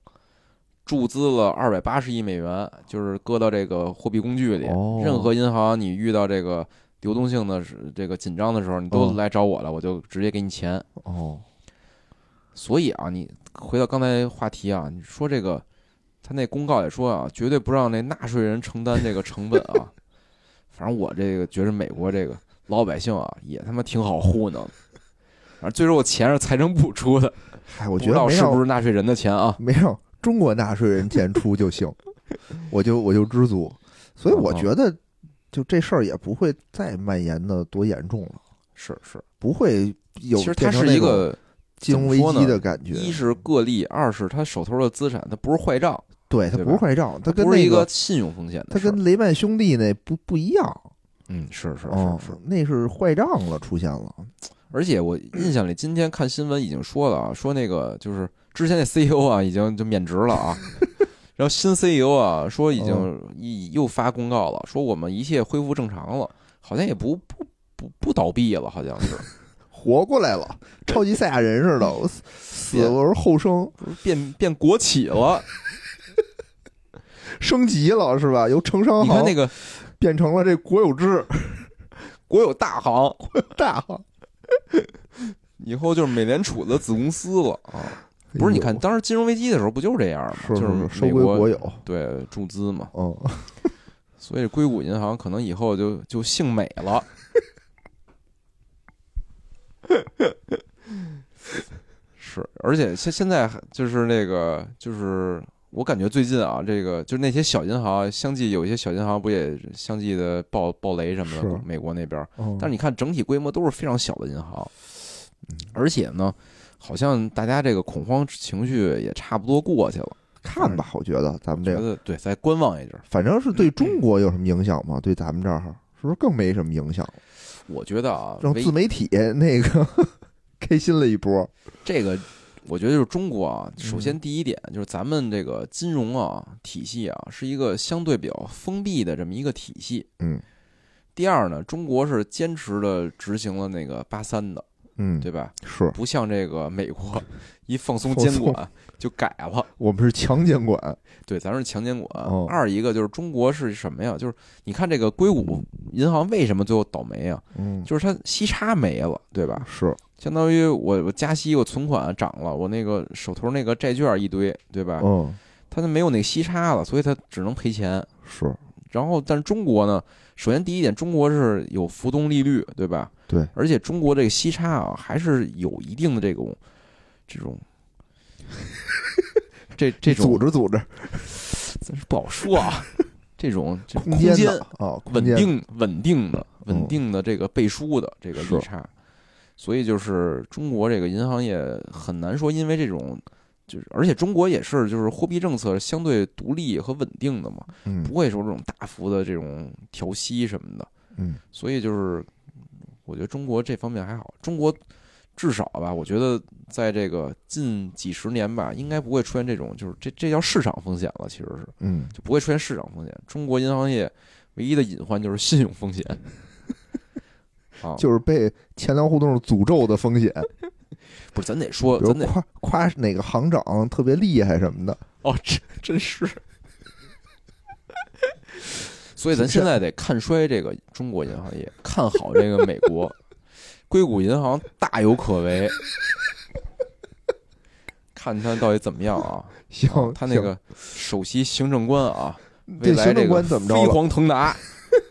注资了二百八十亿美元，就是搁到这个货币工具里。哦任何银行你遇到这个流动性的是这个紧张的时候，你都哦来找我了，我就直接给你钱。哦，所以啊，你回到刚才话题啊，你说这个他那公告也说啊，绝对不让那纳税人承担这个成本啊。(laughs) 反正我这个觉着美国这个老百姓啊，也他妈挺好糊弄的。反正最终我钱是财政部出的，(laughs) 嗨，我不知道觉得没让是不是纳税人的钱啊？没有中国纳税人钱出就行，(laughs) 我就我就知足，所以我觉得就这事儿也不会再蔓延的多严重了，是是，不会有其实它是一个，金融危机的感觉。一是个例，二是他手头的资产，它不是坏账，对，它不是坏账，它跟不是一那个信用风险的它。跟雷曼兄弟那不不一样，嗯，是是哦是是。，那是坏账了，出现了。(laughs) 而且我印象里，今天看新闻已经说了啊，说那个就是之前那 CEO 啊，已经就免职了啊。(laughs) 然后新 CEO 啊，说已哦经一又发公告了，说我们一切恢复正常了，好像也不不不不倒闭了，好像是 (laughs) 活过来了，超级赛亚人似的，(laughs) 我死死我是后生，变变国企了。升级了是吧？由城商行你看那个变成了这国有制国有大行，国有大行。(laughs) 以后就是美联储的子公司了啊。不是，你看当时金融危机的时候不就是这样吗？是就是是收美国归国有，对注资嘛，嗯，所以硅谷银行可能以后就就姓美了。(laughs) 是，而且现现在就是那个，就是我感觉最近啊，这个就是那些小银行，相继有一些小银行不也相继的爆爆雷什么的，美国那边，嗯但是你看整体规模都是非常小的银行，而且呢，好像大家这个恐慌情绪也差不多过去了。看吧，我觉得咱们这个，对，再观望一阵儿。反正是对中国有什么影响吗？对咱们这儿是不是更没什么影响？我觉得啊，唯让自媒体那个 (laughs) 开心了一波。这个，我觉得就是中国啊，嗯首先第一点就是咱们这个金融啊体系啊是一个相对比较封闭的这么一个体系。嗯第二呢，中国是坚持的执行了那个八三的，嗯，对吧？是不像这个美国 (laughs) 一放松监管就改了。我们是强监管，对，咱是强监管。哦二一个就是中国是什么呀？就是你看这个硅谷银行为什么最后倒霉啊？嗯，就是它息差没了，对吧？是相当于我我加息，我存款涨了，我那个手头那个债券一堆，对吧？嗯它就没有那个息差了，所以它只能赔钱。是，然后，但是中国呢，首先第一点，中国是有浮动利率，对吧？对，而且中国这个息差啊，还是有一定的这种这种 (laughs) 这这种组织组织，真是不好说啊。(laughs) 这种这空空间的啊，间。稳定稳定的嗯稳定的这个背书的这个利差，所以就是中国这个银行业很难说，因为这种就是，而且中国也是就是货币政策相对独立和稳定的嘛，嗯不会说这种大幅的这种调息什么的，嗯所以就是我觉得中国这方面还好，中国至少吧，我觉得在这个近几十年吧，应该不会出现这种就是这这叫市场风险了，其实是嗯，就不会出现市场风险。中国银行业唯一的隐患就是信用风险。(laughs) 啊，就是被钱粮互动诅咒的风险，不是咱得说，咱得夸夸哪个行长特别厉害什么的，哦，真真是。所以咱现在得看衰这个中国银行业，看好这个美国硅谷银行大有可为，看他到底怎么样啊？行啊，他那个首席行政官啊，未来这个官怎么着了？飞黄腾达，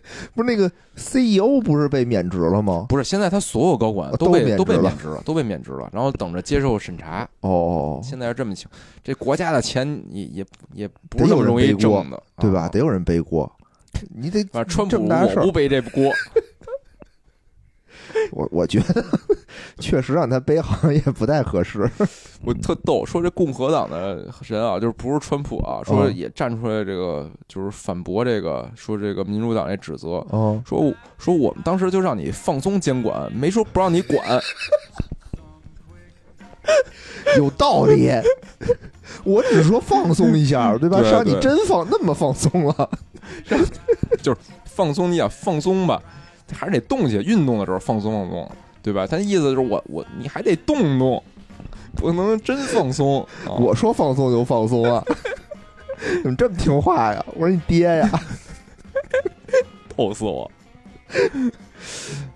(laughs) 不是那个 CEO 不是被免职了吗？不是现在他所有高管啊都都被都被免职了都被免职了，然后等着接受审查。哦，现在是这么情，这国家的钱也也也不容易挣的，对吧？啊。得有人背锅，你得反正川普不背这锅，(laughs) 我我觉得 (laughs) 确实让他背好像也不太合适。(laughs) 我特逗，说这共和党的人啊，就是不是川普啊，说嗯也站出来这个就是反驳这个，说这个民主党这指责，哦，说说我们当时就让你放松监管，没说不让你管，有道理。我只是说放松一下，对吧？让你真放那么放松了？就是放松你想放松吧，还是得动起来，运动的时候放松放松，对吧？他意思就是我我你还得动动，不能真放松。啊我说放松就放松啊，(laughs) 怎么这么听话呀？我说你爹呀！(laughs) 逗死我！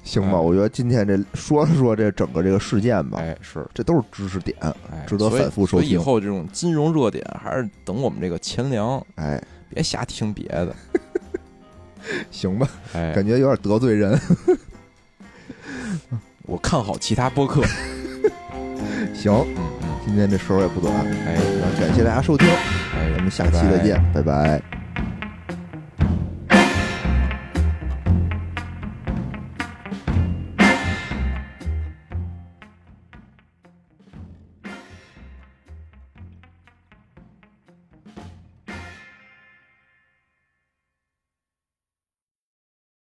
行吧，嗯我觉得今天这说了说这整个这个事件吧，哎，是，这都是知识点。哎，值得反复收听所以以后这种金融热点，还是等我们这个钱粮，哎，别瞎听别的。(laughs) (laughs) 行吧，哎，感觉有点得罪人。(laughs) 我看好其他播客。(laughs) 行，今天这时候也不短，哎。感谢大家收听，哎，咱们下期再见，拜拜